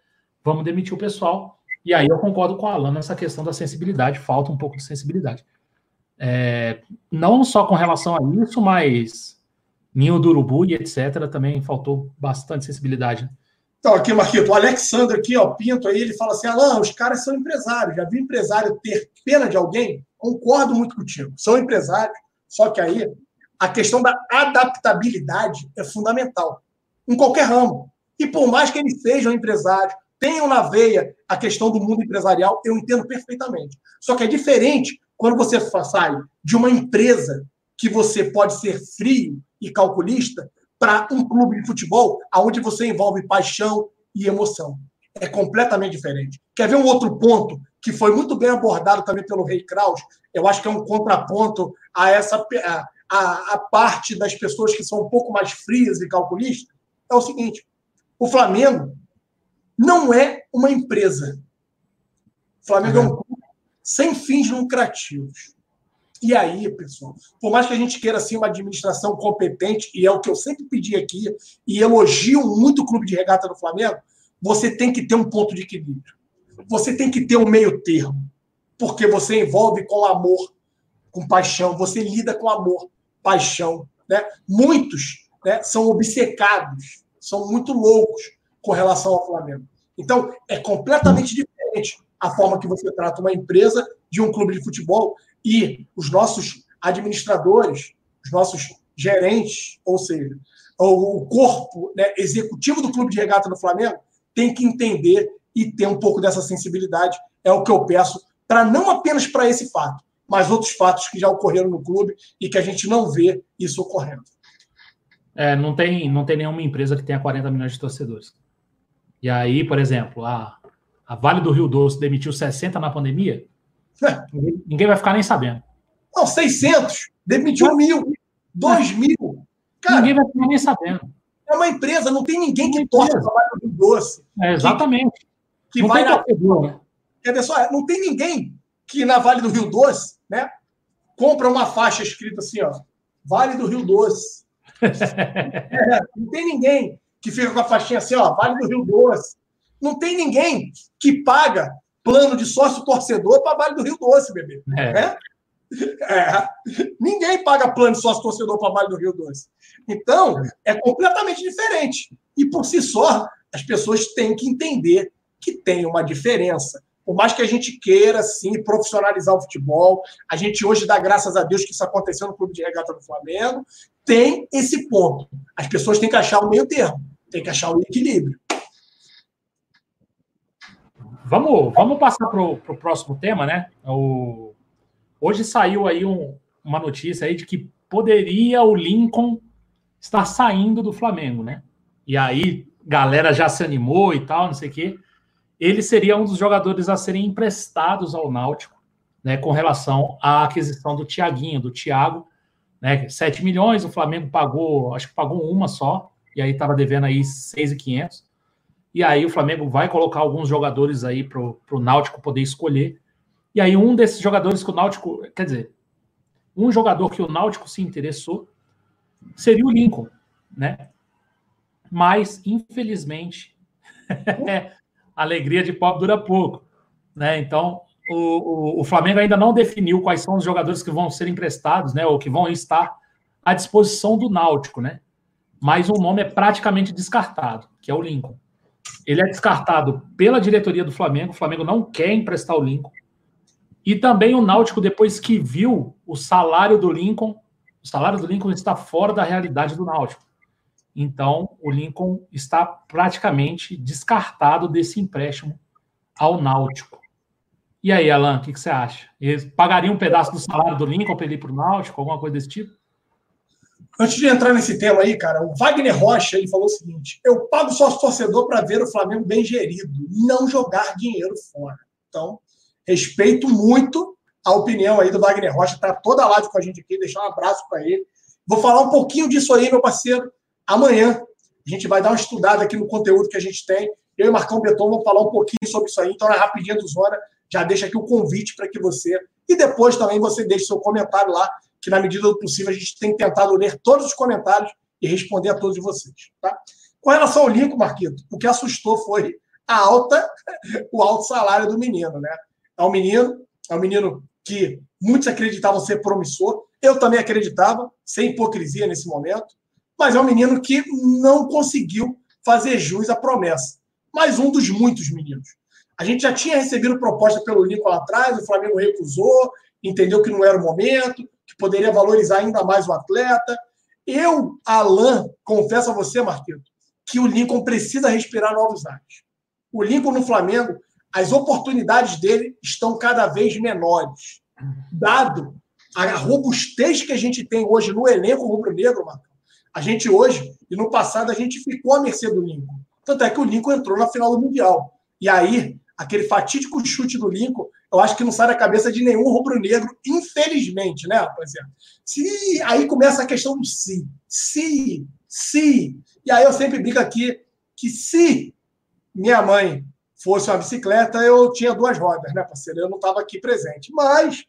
vamos demitir o pessoal. E aí eu concordo com a Alan nessa questão da sensibilidade, falta um pouco de sensibilidade. É, não só com relação a isso, mas ninho do urubu e etc. também faltou bastante sensibilidade. Então, aqui, Marquito, o Alexandre aqui, ó, Pinto aí, ele fala assim: Alain, os caras são empresários. Já vi empresário ter pena de alguém? Concordo muito contigo. São empresários, só que aí a questão da adaptabilidade é fundamental em qualquer ramo. E por mais que eles sejam empresários, tenham na veia a questão do mundo empresarial, eu entendo perfeitamente. Só que é diferente quando você sai de uma empresa que você pode ser frio e calculista para um clube de futebol onde você envolve paixão e emoção. É completamente diferente. Quer ver um outro ponto que foi muito bem abordado também pelo Rei Kraus? Eu acho que é um contraponto a essa a, a, a parte das pessoas que são um pouco mais frias e calculistas. É o seguinte: o Flamengo não é uma empresa. O Flamengo é um sem fins lucrativos. E aí, pessoal, por mais que a gente queira assim uma administração competente, e é o que eu sempre pedi aqui, e elogio muito o clube de regata do Flamengo, você tem que ter um ponto de equilíbrio. Você tem que ter um meio termo. Porque você envolve com amor, com paixão, você lida com amor, paixão. Né? Muitos né, são obcecados, são muito loucos com relação ao Flamengo. Então, é completamente diferente a forma que você trata uma empresa de um clube de futebol e os nossos administradores, os nossos gerentes, ou seja, o corpo né, executivo do clube de regata do Flamengo tem que entender e ter um pouco dessa sensibilidade. É o que eu peço para não apenas para esse fato, mas outros fatos que já ocorreram no clube e que a gente não vê isso ocorrendo. É, não tem, não tem nenhuma empresa que tenha 40 milhões de torcedores. E aí, por exemplo, a, a Vale do Rio Doce demitiu 60 na pandemia, é. ninguém, vai ficar nem sabendo. Não, 600, demitiu mil, 2 mil. Cara, ninguém vai ficar nem sabendo. É uma empresa, não tem ninguém que torce para Vale do Rio Doce. É, exatamente. Que, que vai na... Torcedor, né? Quer ver só, não tem ninguém que na Vale do Rio Doce, né, compra uma faixa escrita assim, ó, Vale do Rio Doce. *laughs* é, não tem ninguém que fica com a faixinha assim, ó, Vale do Rio Doce. Não tem ninguém que paga plano de sócio torcedor para Vale do Rio Doce, bebê. É. é. É. Ninguém paga plano de sócio torcedor para Vale do Rio Doce. Então, é completamente diferente. E por si só, as pessoas têm que entender que tem uma diferença. Por mais que a gente queira, sim, profissionalizar o futebol, a gente hoje dá graças a Deus que isso aconteceu no Clube de Regata do Flamengo, tem esse ponto. As pessoas têm que achar o meio termo, tem que achar o equilíbrio. Vamos, vamos passar para o próximo tema, né? O... Hoje saiu aí um, uma notícia aí de que poderia o Lincoln estar saindo do Flamengo, né? E aí, galera já se animou e tal, não sei o quê ele seria um dos jogadores a serem emprestados ao Náutico, né, com relação à aquisição do Tiaguinho, do Thiago, né, 7 milhões, o Flamengo pagou, acho que pagou uma só, e aí estava devendo aí 6,500. E aí o Flamengo vai colocar alguns jogadores aí para o Náutico poder escolher. E aí um desses jogadores que o Náutico, quer dizer, um jogador que o Náutico se interessou seria o Lincoln, né? Mas, infelizmente, *laughs* alegria de pobre dura pouco. Né? Então, o, o, o, Flamengo ainda não definiu quais são os jogadores que vão ser emprestados, né? Ou que vão estar à disposição do Náutico, né? Mas um nome é praticamente descartado, que é o Lincoln. Ele é descartado pela diretoria do Flamengo. O Flamengo não quer emprestar o Lincoln. E também o Náutico, depois que viu o salário do Lincoln, o salário do Lincoln está fora da realidade do Náutico. Então, o Lincoln está praticamente descartado desse empréstimo ao Náutico. E aí, Alan, o que, que, você acha? Eles pagariam um pedaço do salário do Lincoln para ele ir para o Náutico, alguma coisa desse tipo? Antes de entrar nesse tema aí, cara, o Wagner Rocha ele falou o seguinte: eu pago sócio torcedor para ver o Flamengo bem gerido, não jogar dinheiro fora. Então, respeito muito a opinião aí do Wagner Rocha, está toda live com a gente aqui, deixar um abraço para ele. Vou falar um pouquinho disso aí, meu parceiro, Amanhã a gente vai dar uma estudada aqui no conteúdo que a gente tem. Eu e Marcão Beton vamos falar um pouquinho sobre isso aí. Então, na rapidinha do Zona, já deixa aqui o convite para que você. E depois também você deixe seu comentário lá, que na medida do possível a gente tem tentado ler todos os comentários e responder a todos vocês. Tá? Com relação ao Lincoln, Marquito, o que assustou foi a alta, *laughs* o alto salário do menino, né? É um menino, é um menino que muitos acreditavam ser promissor. Eu também acreditava, sem hipocrisia nesse momento mas é um menino que não conseguiu fazer jus à promessa. Mais um dos muitos meninos. A gente já tinha recebido proposta pelo Lincoln lá atrás, o Flamengo recusou, entendeu que não era o momento, que poderia valorizar ainda mais o atleta. Eu, Alain, confesso a você, Marquito, que o Lincoln precisa respirar novos ares. O Lincoln no Flamengo, as oportunidades dele estão cada vez menores. Dado a robustez que a gente tem hoje no elenco rubro-negro, a gente hoje, e no passado, a gente ficou à mercê do Lincoln. Tanto é que o Lincoln entrou na final do Mundial. E aí, aquele fatídico chute do Lincoln, eu acho que não sai da cabeça de nenhum rubro-negro, infelizmente, né, rapaziada? Se, aí começa a questão do se. Se, se. E aí eu sempre brinco aqui que se minha mãe fosse uma bicicleta, eu tinha duas rodas, né, parceiro? Eu não estava aqui presente. Mas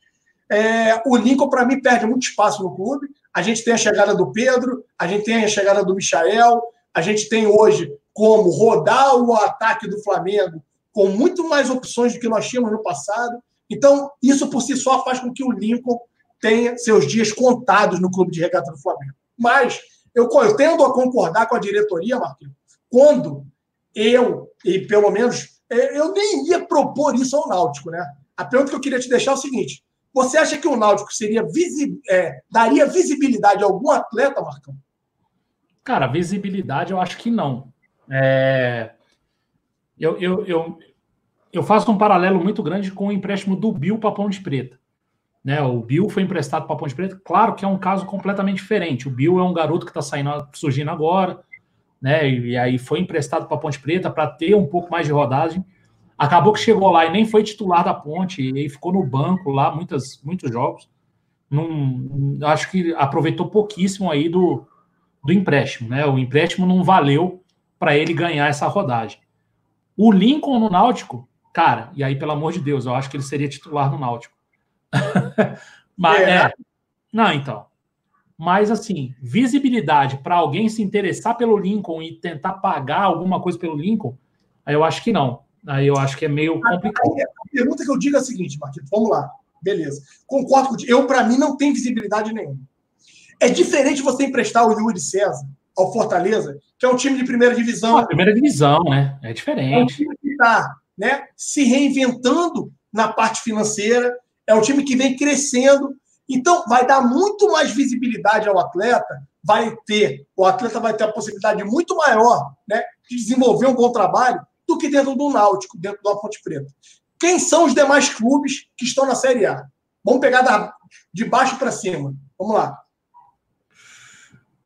é, o Lincoln, para mim, perde muito espaço no clube. A gente tem a chegada do Pedro, a gente tem a chegada do Michael, a gente tem hoje como rodar o ataque do Flamengo com muito mais opções do que nós tínhamos no passado. Então, isso por si só faz com que o Lincoln tenha seus dias contados no clube de regata do Flamengo. Mas eu, eu tendo a concordar com a diretoria, Marquinhos, quando eu, e pelo menos é, eu nem ia propor isso ao Náutico, né? A pergunta que eu queria te deixar é o seguinte: você acha que o Náutico seria visi é, daria visibilidade a algum atleta, Marcão? Cara, visibilidade eu acho que não. É... Eu, eu, eu, eu faço um paralelo muito grande com o empréstimo do Bill para Ponte Preta. Né, o Bill foi emprestado para Ponte Preta. Claro que é um caso completamente diferente. O Bill é um garoto que está surgindo agora, né? E aí foi emprestado para Ponte Preta para ter um pouco mais de rodagem. Acabou que chegou lá e nem foi titular da Ponte e ficou no banco lá muitas, muitos jogos. Não, acho que aproveitou pouquíssimo aí do, do empréstimo, né? O empréstimo não valeu para ele ganhar essa rodagem. O Lincoln no Náutico, cara, e aí pelo amor de Deus, eu acho que ele seria titular no Náutico. *laughs* Mas é. é. Não, então. Mas assim, visibilidade para alguém se interessar pelo Lincoln e tentar pagar alguma coisa pelo Lincoln, aí eu acho que não. Aí eu acho que é meio complicado. A pergunta que eu digo é a seguinte, Marquinhos, vamos lá. Beleza. Concordo contigo. Eu, para mim, não tem visibilidade nenhuma. É diferente você emprestar o Yuri César ao Fortaleza, que é um time de primeira divisão. Ah, primeira divisão, né? É diferente. É um time que está né, se reinventando na parte financeira, é um time que vem crescendo. Então, vai dar muito mais visibilidade ao atleta, vai ter, o atleta vai ter a possibilidade muito maior né, de desenvolver um bom trabalho do que dentro do Náutico, dentro do Ponte Preta. Quem são os demais clubes que estão na Série A? Vamos pegar da, de baixo para cima. Vamos lá.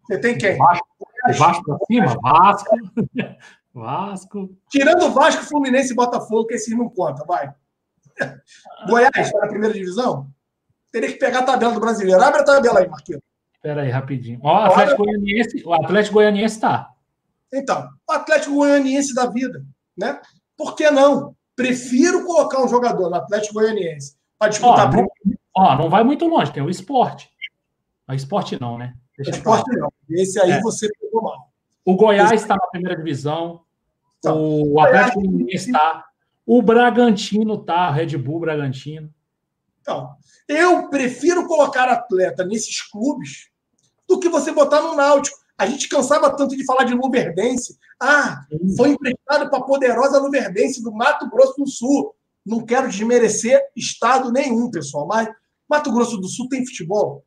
Você tem quem? Vasco, Vasco para cima? Vasco. *laughs* Vasco. Tirando Vasco, Fluminense e Botafogo, que esses não conta, vai. Goiás está na primeira divisão? Teria que pegar a tabela do brasileiro. Abre a tabela aí, Marquinhos. Espera aí, rapidinho. Ó, o Atlético Goianiense, o Atlético Goianiense está. Então, o Atlético Goianiense da vida, né? Por que não? Prefiro colocar um jogador no Atlético Goianiense para disputar. Ó, não, ó, não vai muito longe, tem o esporte. O esporte não, né? Esporte não. Esse aí é. você pegou mal. O Goiás está na primeira divisão. Então, o Atlético Goianiense está. O Bragantino está, Red Bull Bragantino. Então, eu prefiro colocar atleta nesses clubes do que você botar no Náutico. A gente cansava tanto de falar de Luverdense. Ah, foi emprestado para a poderosa Luverdense do Mato Grosso do Sul. Não quero desmerecer estado nenhum, pessoal, mas Mato Grosso do Sul tem futebol.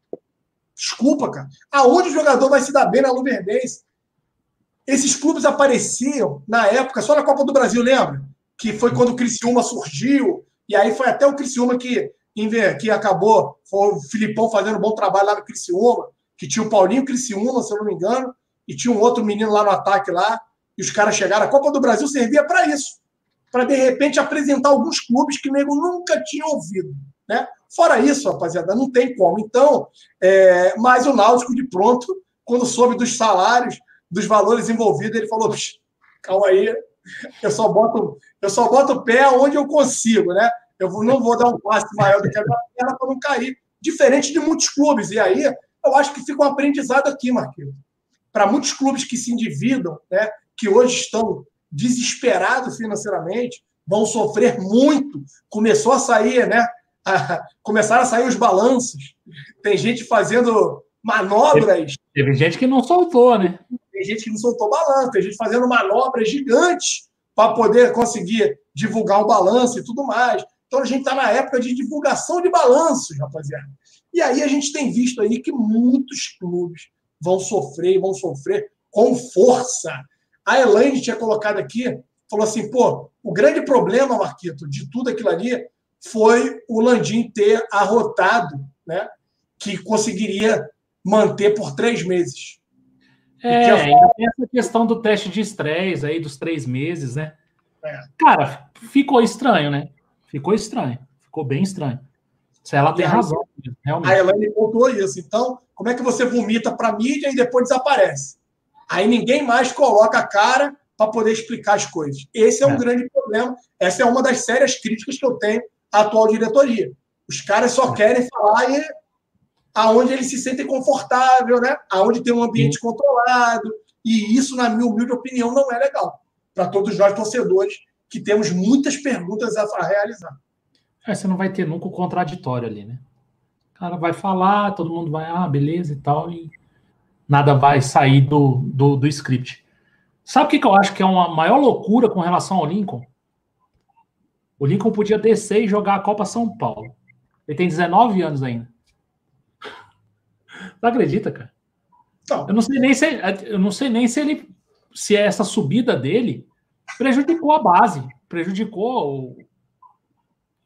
Desculpa, cara. Aonde o jogador vai se dar bem na Luverdense? Esses clubes apareciam na época só na Copa do Brasil, lembra? Que foi quando o Criciúma surgiu. E aí foi até o Criciúma que, que acabou. Foi o Filipão fazendo um bom trabalho lá no Criciúma que tinha o Paulinho Criciúma, se eu não me engano, e tinha um outro menino lá no ataque lá, e os caras chegaram. A Copa do Brasil servia para isso, para de repente apresentar alguns clubes que o nego nunca tinha ouvido. Né? Fora isso, rapaziada, não tem como. Então, é... mas o Náutico, de pronto, quando soube dos salários, dos valores envolvidos, ele falou: calma aí, eu só boto, eu só boto o pé onde eu consigo, né? Eu não vou dar um passe maior do que a minha perna para não cair. Diferente de muitos clubes. E aí, eu acho que fica um aprendizado aqui, Marquinhos. Para muitos clubes que se endividam, né, que hoje estão desesperados financeiramente, vão sofrer muito. Começou a sair, né? A, *laughs* começaram a sair os balanços. Tem gente fazendo manobras. Teve gente que não soltou, né? Tem gente que não soltou balanço, tem gente fazendo manobras gigantes para poder conseguir divulgar o balanço e tudo mais. Então a gente está na época de divulgação de balanços, rapaziada. E aí a gente tem visto aí que muitos clubes vão sofrer e vão sofrer com força. A Elaine tinha colocado aqui, falou assim, pô, o grande problema, Marquito, de tudo aquilo ali foi o Landim ter arrotado, né? Que conseguiria manter por três meses. É, ainda tem essa questão do teste de estresse aí, dos três meses, né? É. Cara, ficou estranho, né? Ficou estranho. Ficou bem estranho. Se ela tem razão, realmente. A Elaine pontuou isso. Então, como é que você vomita para a mídia e depois desaparece? Aí ninguém mais coloca a cara para poder explicar as coisas. Esse é um é. grande problema. Essa é uma das sérias críticas que eu tenho à atual diretoria. Os caras só é. querem falar e aonde eles se sentem confortável, né? Aonde tem um ambiente Sim. controlado. E isso, na minha humilde opinião, não é legal para todos nós torcedores que temos muitas perguntas a realizar. É, você não vai ter nunca o contraditório ali, né? O cara vai falar, todo mundo vai, ah, beleza e tal, e nada vai sair do, do, do script. Sabe o que, que eu acho que é uma maior loucura com relação ao Lincoln? O Lincoln podia descer e jogar a Copa São Paulo. Ele tem 19 anos ainda. Não acredita, cara? Não. Eu não sei nem se eu não sei nem se ele se essa subida dele prejudicou a base, prejudicou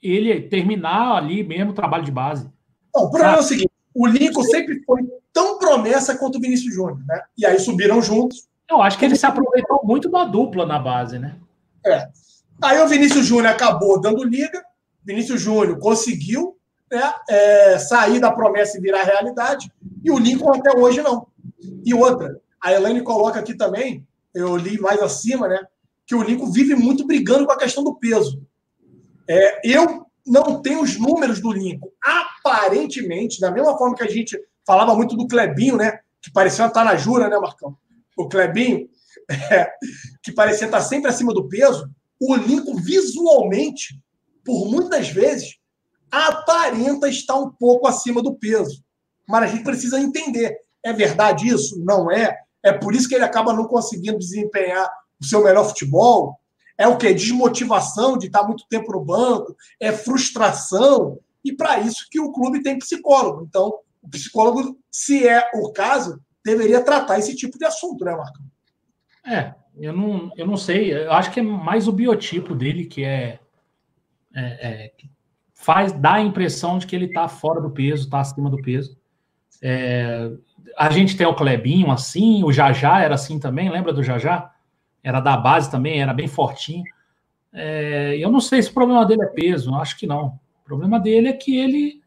ele terminar ali mesmo o trabalho de base. Não, o problema é o seguinte: o Lincoln sempre foi tão promessa quanto o Vinícius Júnior, né? E aí subiram juntos. Eu acho que ele se aproveitou muito da dupla na base, né? É. Aí o Vinícius Júnior acabou dando liga, Vinícius Júnior conseguiu né, é, sair da promessa e virar realidade, e o Lincoln até hoje não. E outra, a Elaine coloca aqui também, eu li mais acima, né? Que o Lincoln vive muito brigando com a questão do peso. É, eu não tenho os números do Lincoln. Aparentemente, da mesma forma que a gente falava muito do Clebinho, né? Que parecia estar na jura, né, Marcão? O Clebinho, *laughs* é, que parecia estar sempre acima do peso. O Lincoln, visualmente, por muitas vezes, aparenta estar um pouco acima do peso. Mas a gente precisa entender. É verdade isso? Não é? É por isso que ele acaba não conseguindo desempenhar o seu melhor futebol? É o quê? Desmotivação de estar muito tempo no banco? É frustração? E para isso que o clube tem psicólogo. Então, o psicólogo, se é o caso, deveria tratar esse tipo de assunto, né, Marco? É, eu não, eu não sei. Eu acho que é mais o biotipo dele que é, é, é faz dá a impressão de que ele está fora do peso, está acima do peso. É, a gente tem o Clebinho assim, o Jajá era assim também, lembra do Jajá? Era da base também, era bem fortinho. É, eu não sei se o problema dele é peso, acho que não. O problema dele é que ele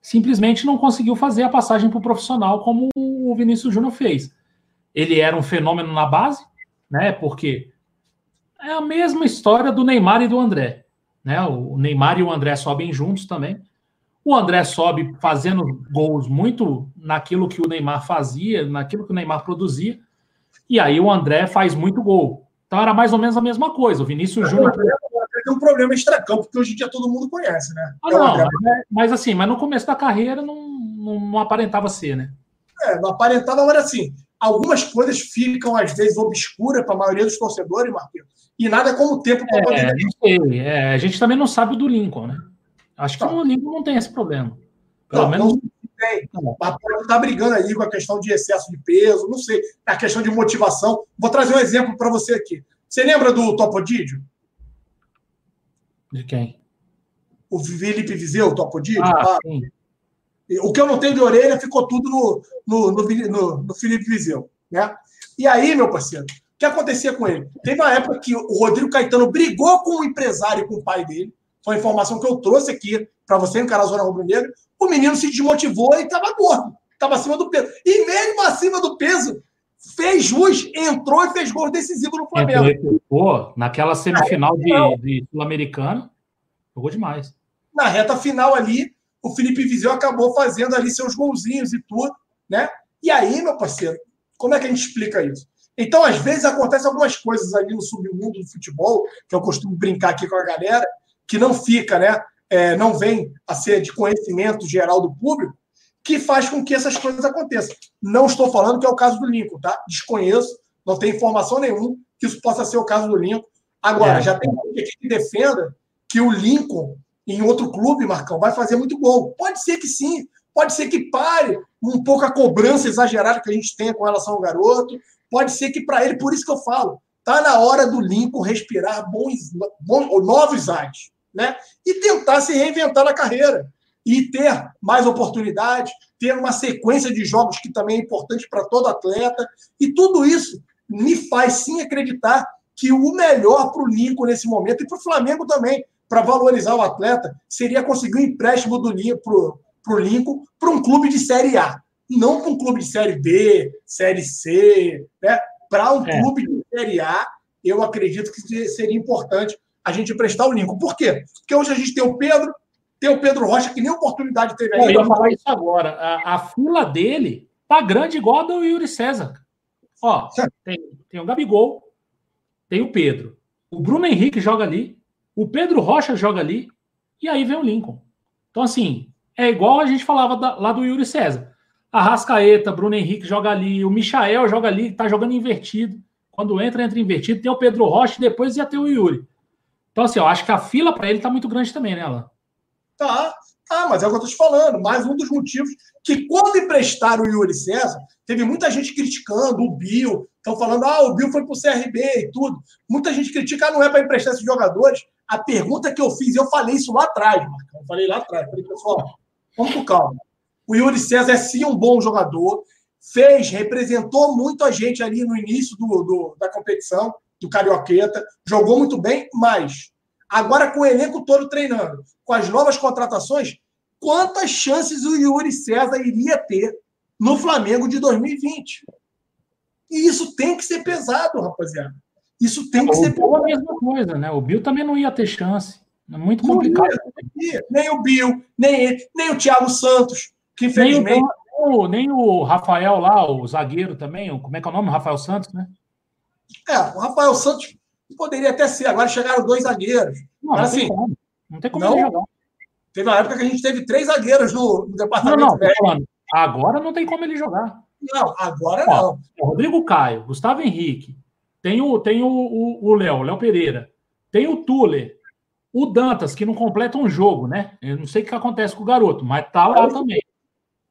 simplesmente não conseguiu fazer a passagem para o profissional como o Vinícius Júnior fez. Ele era um fenômeno na base, né? Porque é a mesma história do Neymar e do André. Né? O Neymar e o André sobem juntos também. O André sobe fazendo gols muito naquilo que o Neymar fazia, naquilo que o Neymar produzia, e aí o André faz muito gol. Então era mais ou menos a mesma coisa. O Vinícius Júnior. Tem um problema extracampo que hoje em dia todo mundo conhece, né? Ah, não, mas, é, mas, assim, mas no começo da carreira não, não, não aparentava ser, né? É, não aparentava, mas assim, algumas coisas ficam, às vezes, obscuras para a maioria dos torcedores, Marquinhos, e nada como o tempo para é, poder. É, a gente também não sabe do Lincoln, né? Acho que tá. o Lincoln não tem esse problema. Pelo não, menos. Não tem. Mas pode estar brigando aí com a questão de excesso de peso, não sei. A questão de motivação. Vou trazer um exemplo para você aqui. Você lembra do Topodídio? De quem? O Felipe Viseu, o Topodídio? Ah, o que eu não tenho de orelha ficou tudo no, no, no, no, no Felipe Viseu. Né? E aí, meu parceiro, o que acontecia com ele? Teve uma época que o Rodrigo Caetano brigou com o empresário e com o pai dele foi a informação que eu trouxe aqui para você no canal Zona Rubro Negra. O menino se desmotivou e estava gordo, estava acima do peso. E mesmo acima do peso, fez jus, entrou e fez gol decisivo no Flamengo. Pô, naquela semifinal de, de Sul-Americana, jogou demais. Na reta final ali, o Felipe Vizeu acabou fazendo ali seus golzinhos e tudo, né? E aí, meu parceiro, como é que a gente explica isso? Então, às vezes, acontecem algumas coisas ali no submundo do futebol, que eu costumo brincar aqui com a galera, que não fica, né, é, não vem a ser de conhecimento geral do público, que faz com que essas coisas aconteçam. Não estou falando que é o caso do Lincoln, tá? Desconheço, não tem informação nenhuma que isso possa ser o caso do Lincoln. Agora, é. já tem gente aqui que defenda que o Lincoln, em outro clube, Marcão, vai fazer muito gol. Pode ser que sim, pode ser que pare um pouco a cobrança exagerada que a gente tem com relação ao garoto. Pode ser que para ele, por isso que eu falo, Está na hora do Lincoln respirar bons, bons, novos ares, né? E tentar se reinventar na carreira e ter mais oportunidades, ter uma sequência de jogos que também é importante para todo atleta. E tudo isso me faz sim acreditar que o melhor para o Lincoln nesse momento e para o Flamengo também, para valorizar o atleta, seria conseguir um empréstimo do Lincoln para o Lincoln para um clube de Série A, não para um clube de Série B, Série C, né? Para um é. clube de Série A, eu acredito que seria importante a gente prestar o Lincoln. Por quê? Porque hoje a gente tem o Pedro, tem o Pedro Rocha, que nem oportunidade teve ainda. Eu ia falar isso agora. A, a fila dele tá grande igual a do Yuri César. Ó, *laughs* tem, tem o Gabigol, tem o Pedro. O Bruno Henrique joga ali, o Pedro Rocha joga ali, e aí vem o Lincoln. Então, assim, é igual a gente falava da, lá do Yuri César. Arrascaeta, Bruno Henrique joga ali, o Michael joga ali, tá jogando invertido. Quando entra, entra invertido. Tem o Pedro Rocha, depois ia ter o Yuri. Então, assim, eu acho que a fila para ele tá muito grande também, né, Alan? Tá, tá, mas é o que eu tô te falando. Mais um dos motivos que, quando emprestaram o Yuri César, teve muita gente criticando o Bill. Estão falando, ah, o Bill foi pro CRB e tudo. Muita gente critica, ah, não é para emprestar esses jogadores. A pergunta que eu fiz, eu falei isso lá atrás, Marcão. Eu falei lá atrás. Falei, pessoal, vamos com calma. O Yuri César é sim um bom jogador. Fez, representou muito a gente ali no início do, do da competição, do Carioqueta. Jogou muito bem, mas agora com o elenco todo treinando, com as novas contratações, quantas chances o Yuri César iria ter no Flamengo de 2020? E isso tem que ser pesado, rapaziada. Isso tem que o ser Bill é a mesma coisa, né? O Bill também não ia ter chance. É muito complicado. Ia, nem o Bill, nem ele, nem o Thiago Santos, que infelizmente. Nem o, nem o Rafael lá, o zagueiro também, como é que é o nome? Rafael Santos, né? É, o Rafael Santos poderia até ser. Agora chegaram dois zagueiros. Não, Mas, não tem assim, como. Não tem como não- ele jogar. Teve uma época que a gente teve três zagueiros no, no Não, departamento não, médico. falando. Agora não tem como ele jogar. Não, agora Ó, não. O Rodrigo Caio, Gustavo Henrique, tem o tem o- Léo, Léo Pereira, tem o Tuller, o Dantas, que não completa um jogo, né? Eu não sei o que acontece com o garoto, mas tá lá também.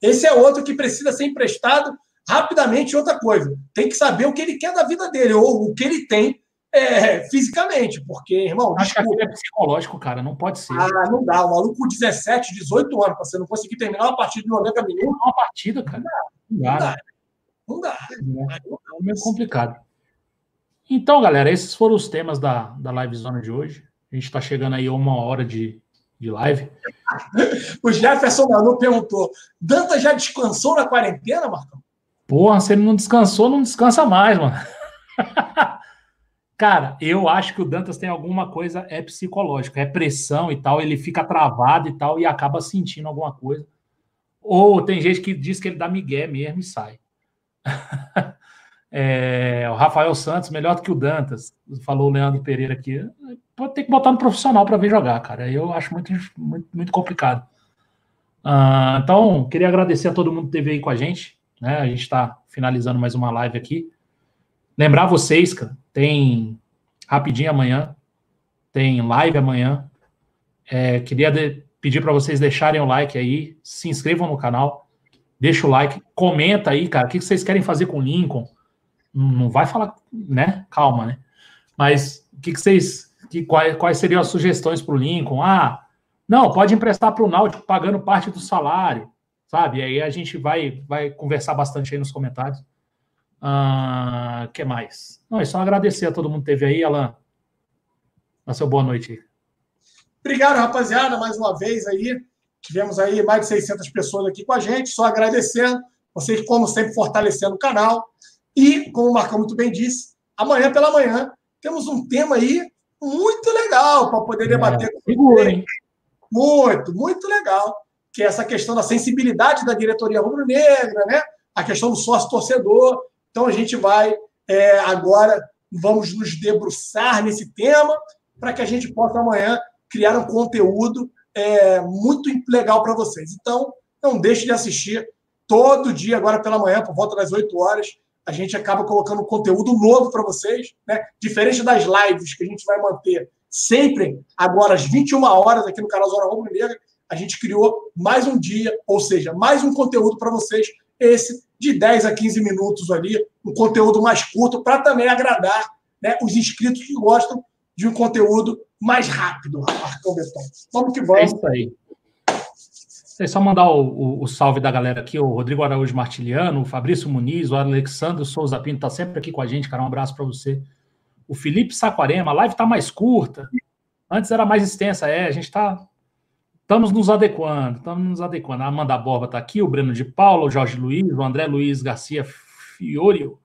Esse é outro que precisa ser emprestado rapidamente. Outra coisa, tem que saber o que ele quer da vida dele, ou o que ele tem é, fisicamente. Porque, irmão, Acho que desculpa. aquilo é psicológico, cara, não pode ser. Ah, não dá. O maluco com 17, 18 anos, você não conseguir terminar uma partida de 90 minutos, É uma partida, cara. Não não dá, dá. né? Não dá. É meio complicado. Então, galera, esses foram os temas da, da live zona de hoje. A gente está chegando aí a uma hora de, de live. *laughs* O Jefferson Manu perguntou: Danta já descansou na quarentena, Marcão? Porra, se ele não descansou, não descansa mais, mano. *laughs* Cara, eu acho que o Dantas tem alguma coisa, é psicológico, é pressão e tal, ele fica travado e tal e acaba sentindo alguma coisa. Ou tem gente que diz que ele dá migué mesmo e sai. *laughs* É, o Rafael Santos, melhor do que o Dantas, falou o Leandro Pereira aqui. Pode ter que botar no profissional para ver jogar, cara. Eu acho muito, muito, muito complicado. Ah, então, queria agradecer a todo mundo que esteve aí com a gente. Né? A gente está finalizando mais uma live aqui. Lembrar vocês, cara, tem rapidinho amanhã, tem live amanhã. É, queria de- pedir para vocês deixarem o like aí, se inscrevam no canal, deixa o like, comenta aí, cara, o que que vocês querem fazer com o Lincoln? Não vai falar, né? Calma, né? Mas o que, que vocês, que, quais, quais seriam as sugestões para o Lincoln? Ah, não, pode emprestar para o Náutico pagando parte do salário, sabe? E aí a gente vai, vai conversar bastante aí nos comentários. Ah, que mais? Não, é só agradecer a todo mundo que teve aí, Alan. Dá seu boa noite. Obrigado, rapaziada, mais uma vez aí. Tivemos aí mais de 600 pessoas aqui com a gente, só agradecendo. Vocês, como sempre, fortalecendo o canal. E, como o Marcão muito bem disse, amanhã pela manhã temos um tema aí muito legal para poder debater com Segura, hein? Muito, muito legal. Que é essa questão da sensibilidade da diretoria rubro-negra, né? A questão do sócio-torcedor. Então a gente vai é, agora, vamos nos debruçar nesse tema para que a gente possa amanhã criar um conteúdo é, muito legal para vocês. Então, não deixe de assistir todo dia, agora pela manhã, por volta das 8 horas. A gente acaba colocando conteúdo novo para vocês, né? Diferente das lives que a gente vai manter sempre agora às 21 horas aqui no canal Zona Rubro Negra, a gente criou mais um dia, ou seja, mais um conteúdo para vocês, esse de 10 a 15 minutos ali, um conteúdo mais curto para também agradar né, os inscritos que gostam de um conteúdo mais rápido, Marcão Betão. Vamos que É vamos. isso aí. É só mandar o, o- o salve da galera aqui, o Rodrigo Araújo Martiliano, o Fabrício Muniz, o Alexandre Souza Pinto tá sempre aqui com a gente, cara. Um abraço para você. O Felipe Saquarema, a live tá mais curta. Antes era mais extensa, é. A gente tá. Estamos nos adequando, estamos nos adequando. A Amanda Borba tá aqui, o Breno de Paula, o Jorge Luiz, o André Luiz Garcia Fiorio,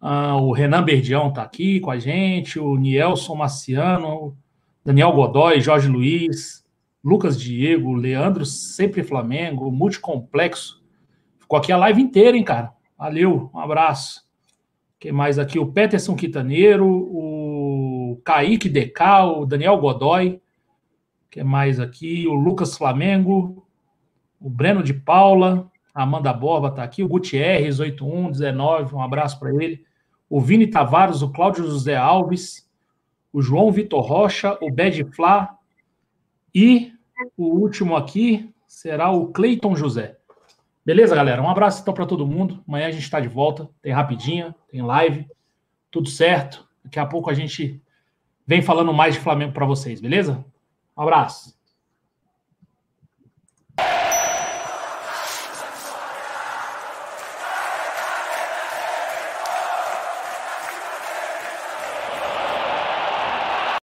ah, o Renan Berdião tá aqui com a gente, o Nielson Maciano, Daniel Godoy, Jorge Luiz, Lucas Diego, Leandro Sempre Flamengo, Multicomplexo. Ficou aqui a live inteira, hein, cara? Valeu, um abraço. Quem mais aqui? O Peterson Quitaneiro, o Kaique DK, o Daniel Godoy. Quem mais aqui? O Lucas Flamengo, o Breno de Paula, a Amanda Borba tá aqui, o Gutierrez 8119, um abraço para ele. O Vini Tavares, o Cláudio José Alves, o João Vitor Rocha, o Bed Flá e o último aqui será o Cleiton José. Beleza, galera? Um abraço então para todo mundo. Amanhã a gente está de volta. Tem rapidinha, tem live, tudo certo. Daqui a pouco a gente vem falando mais de Flamengo para vocês, beleza? Um abraço.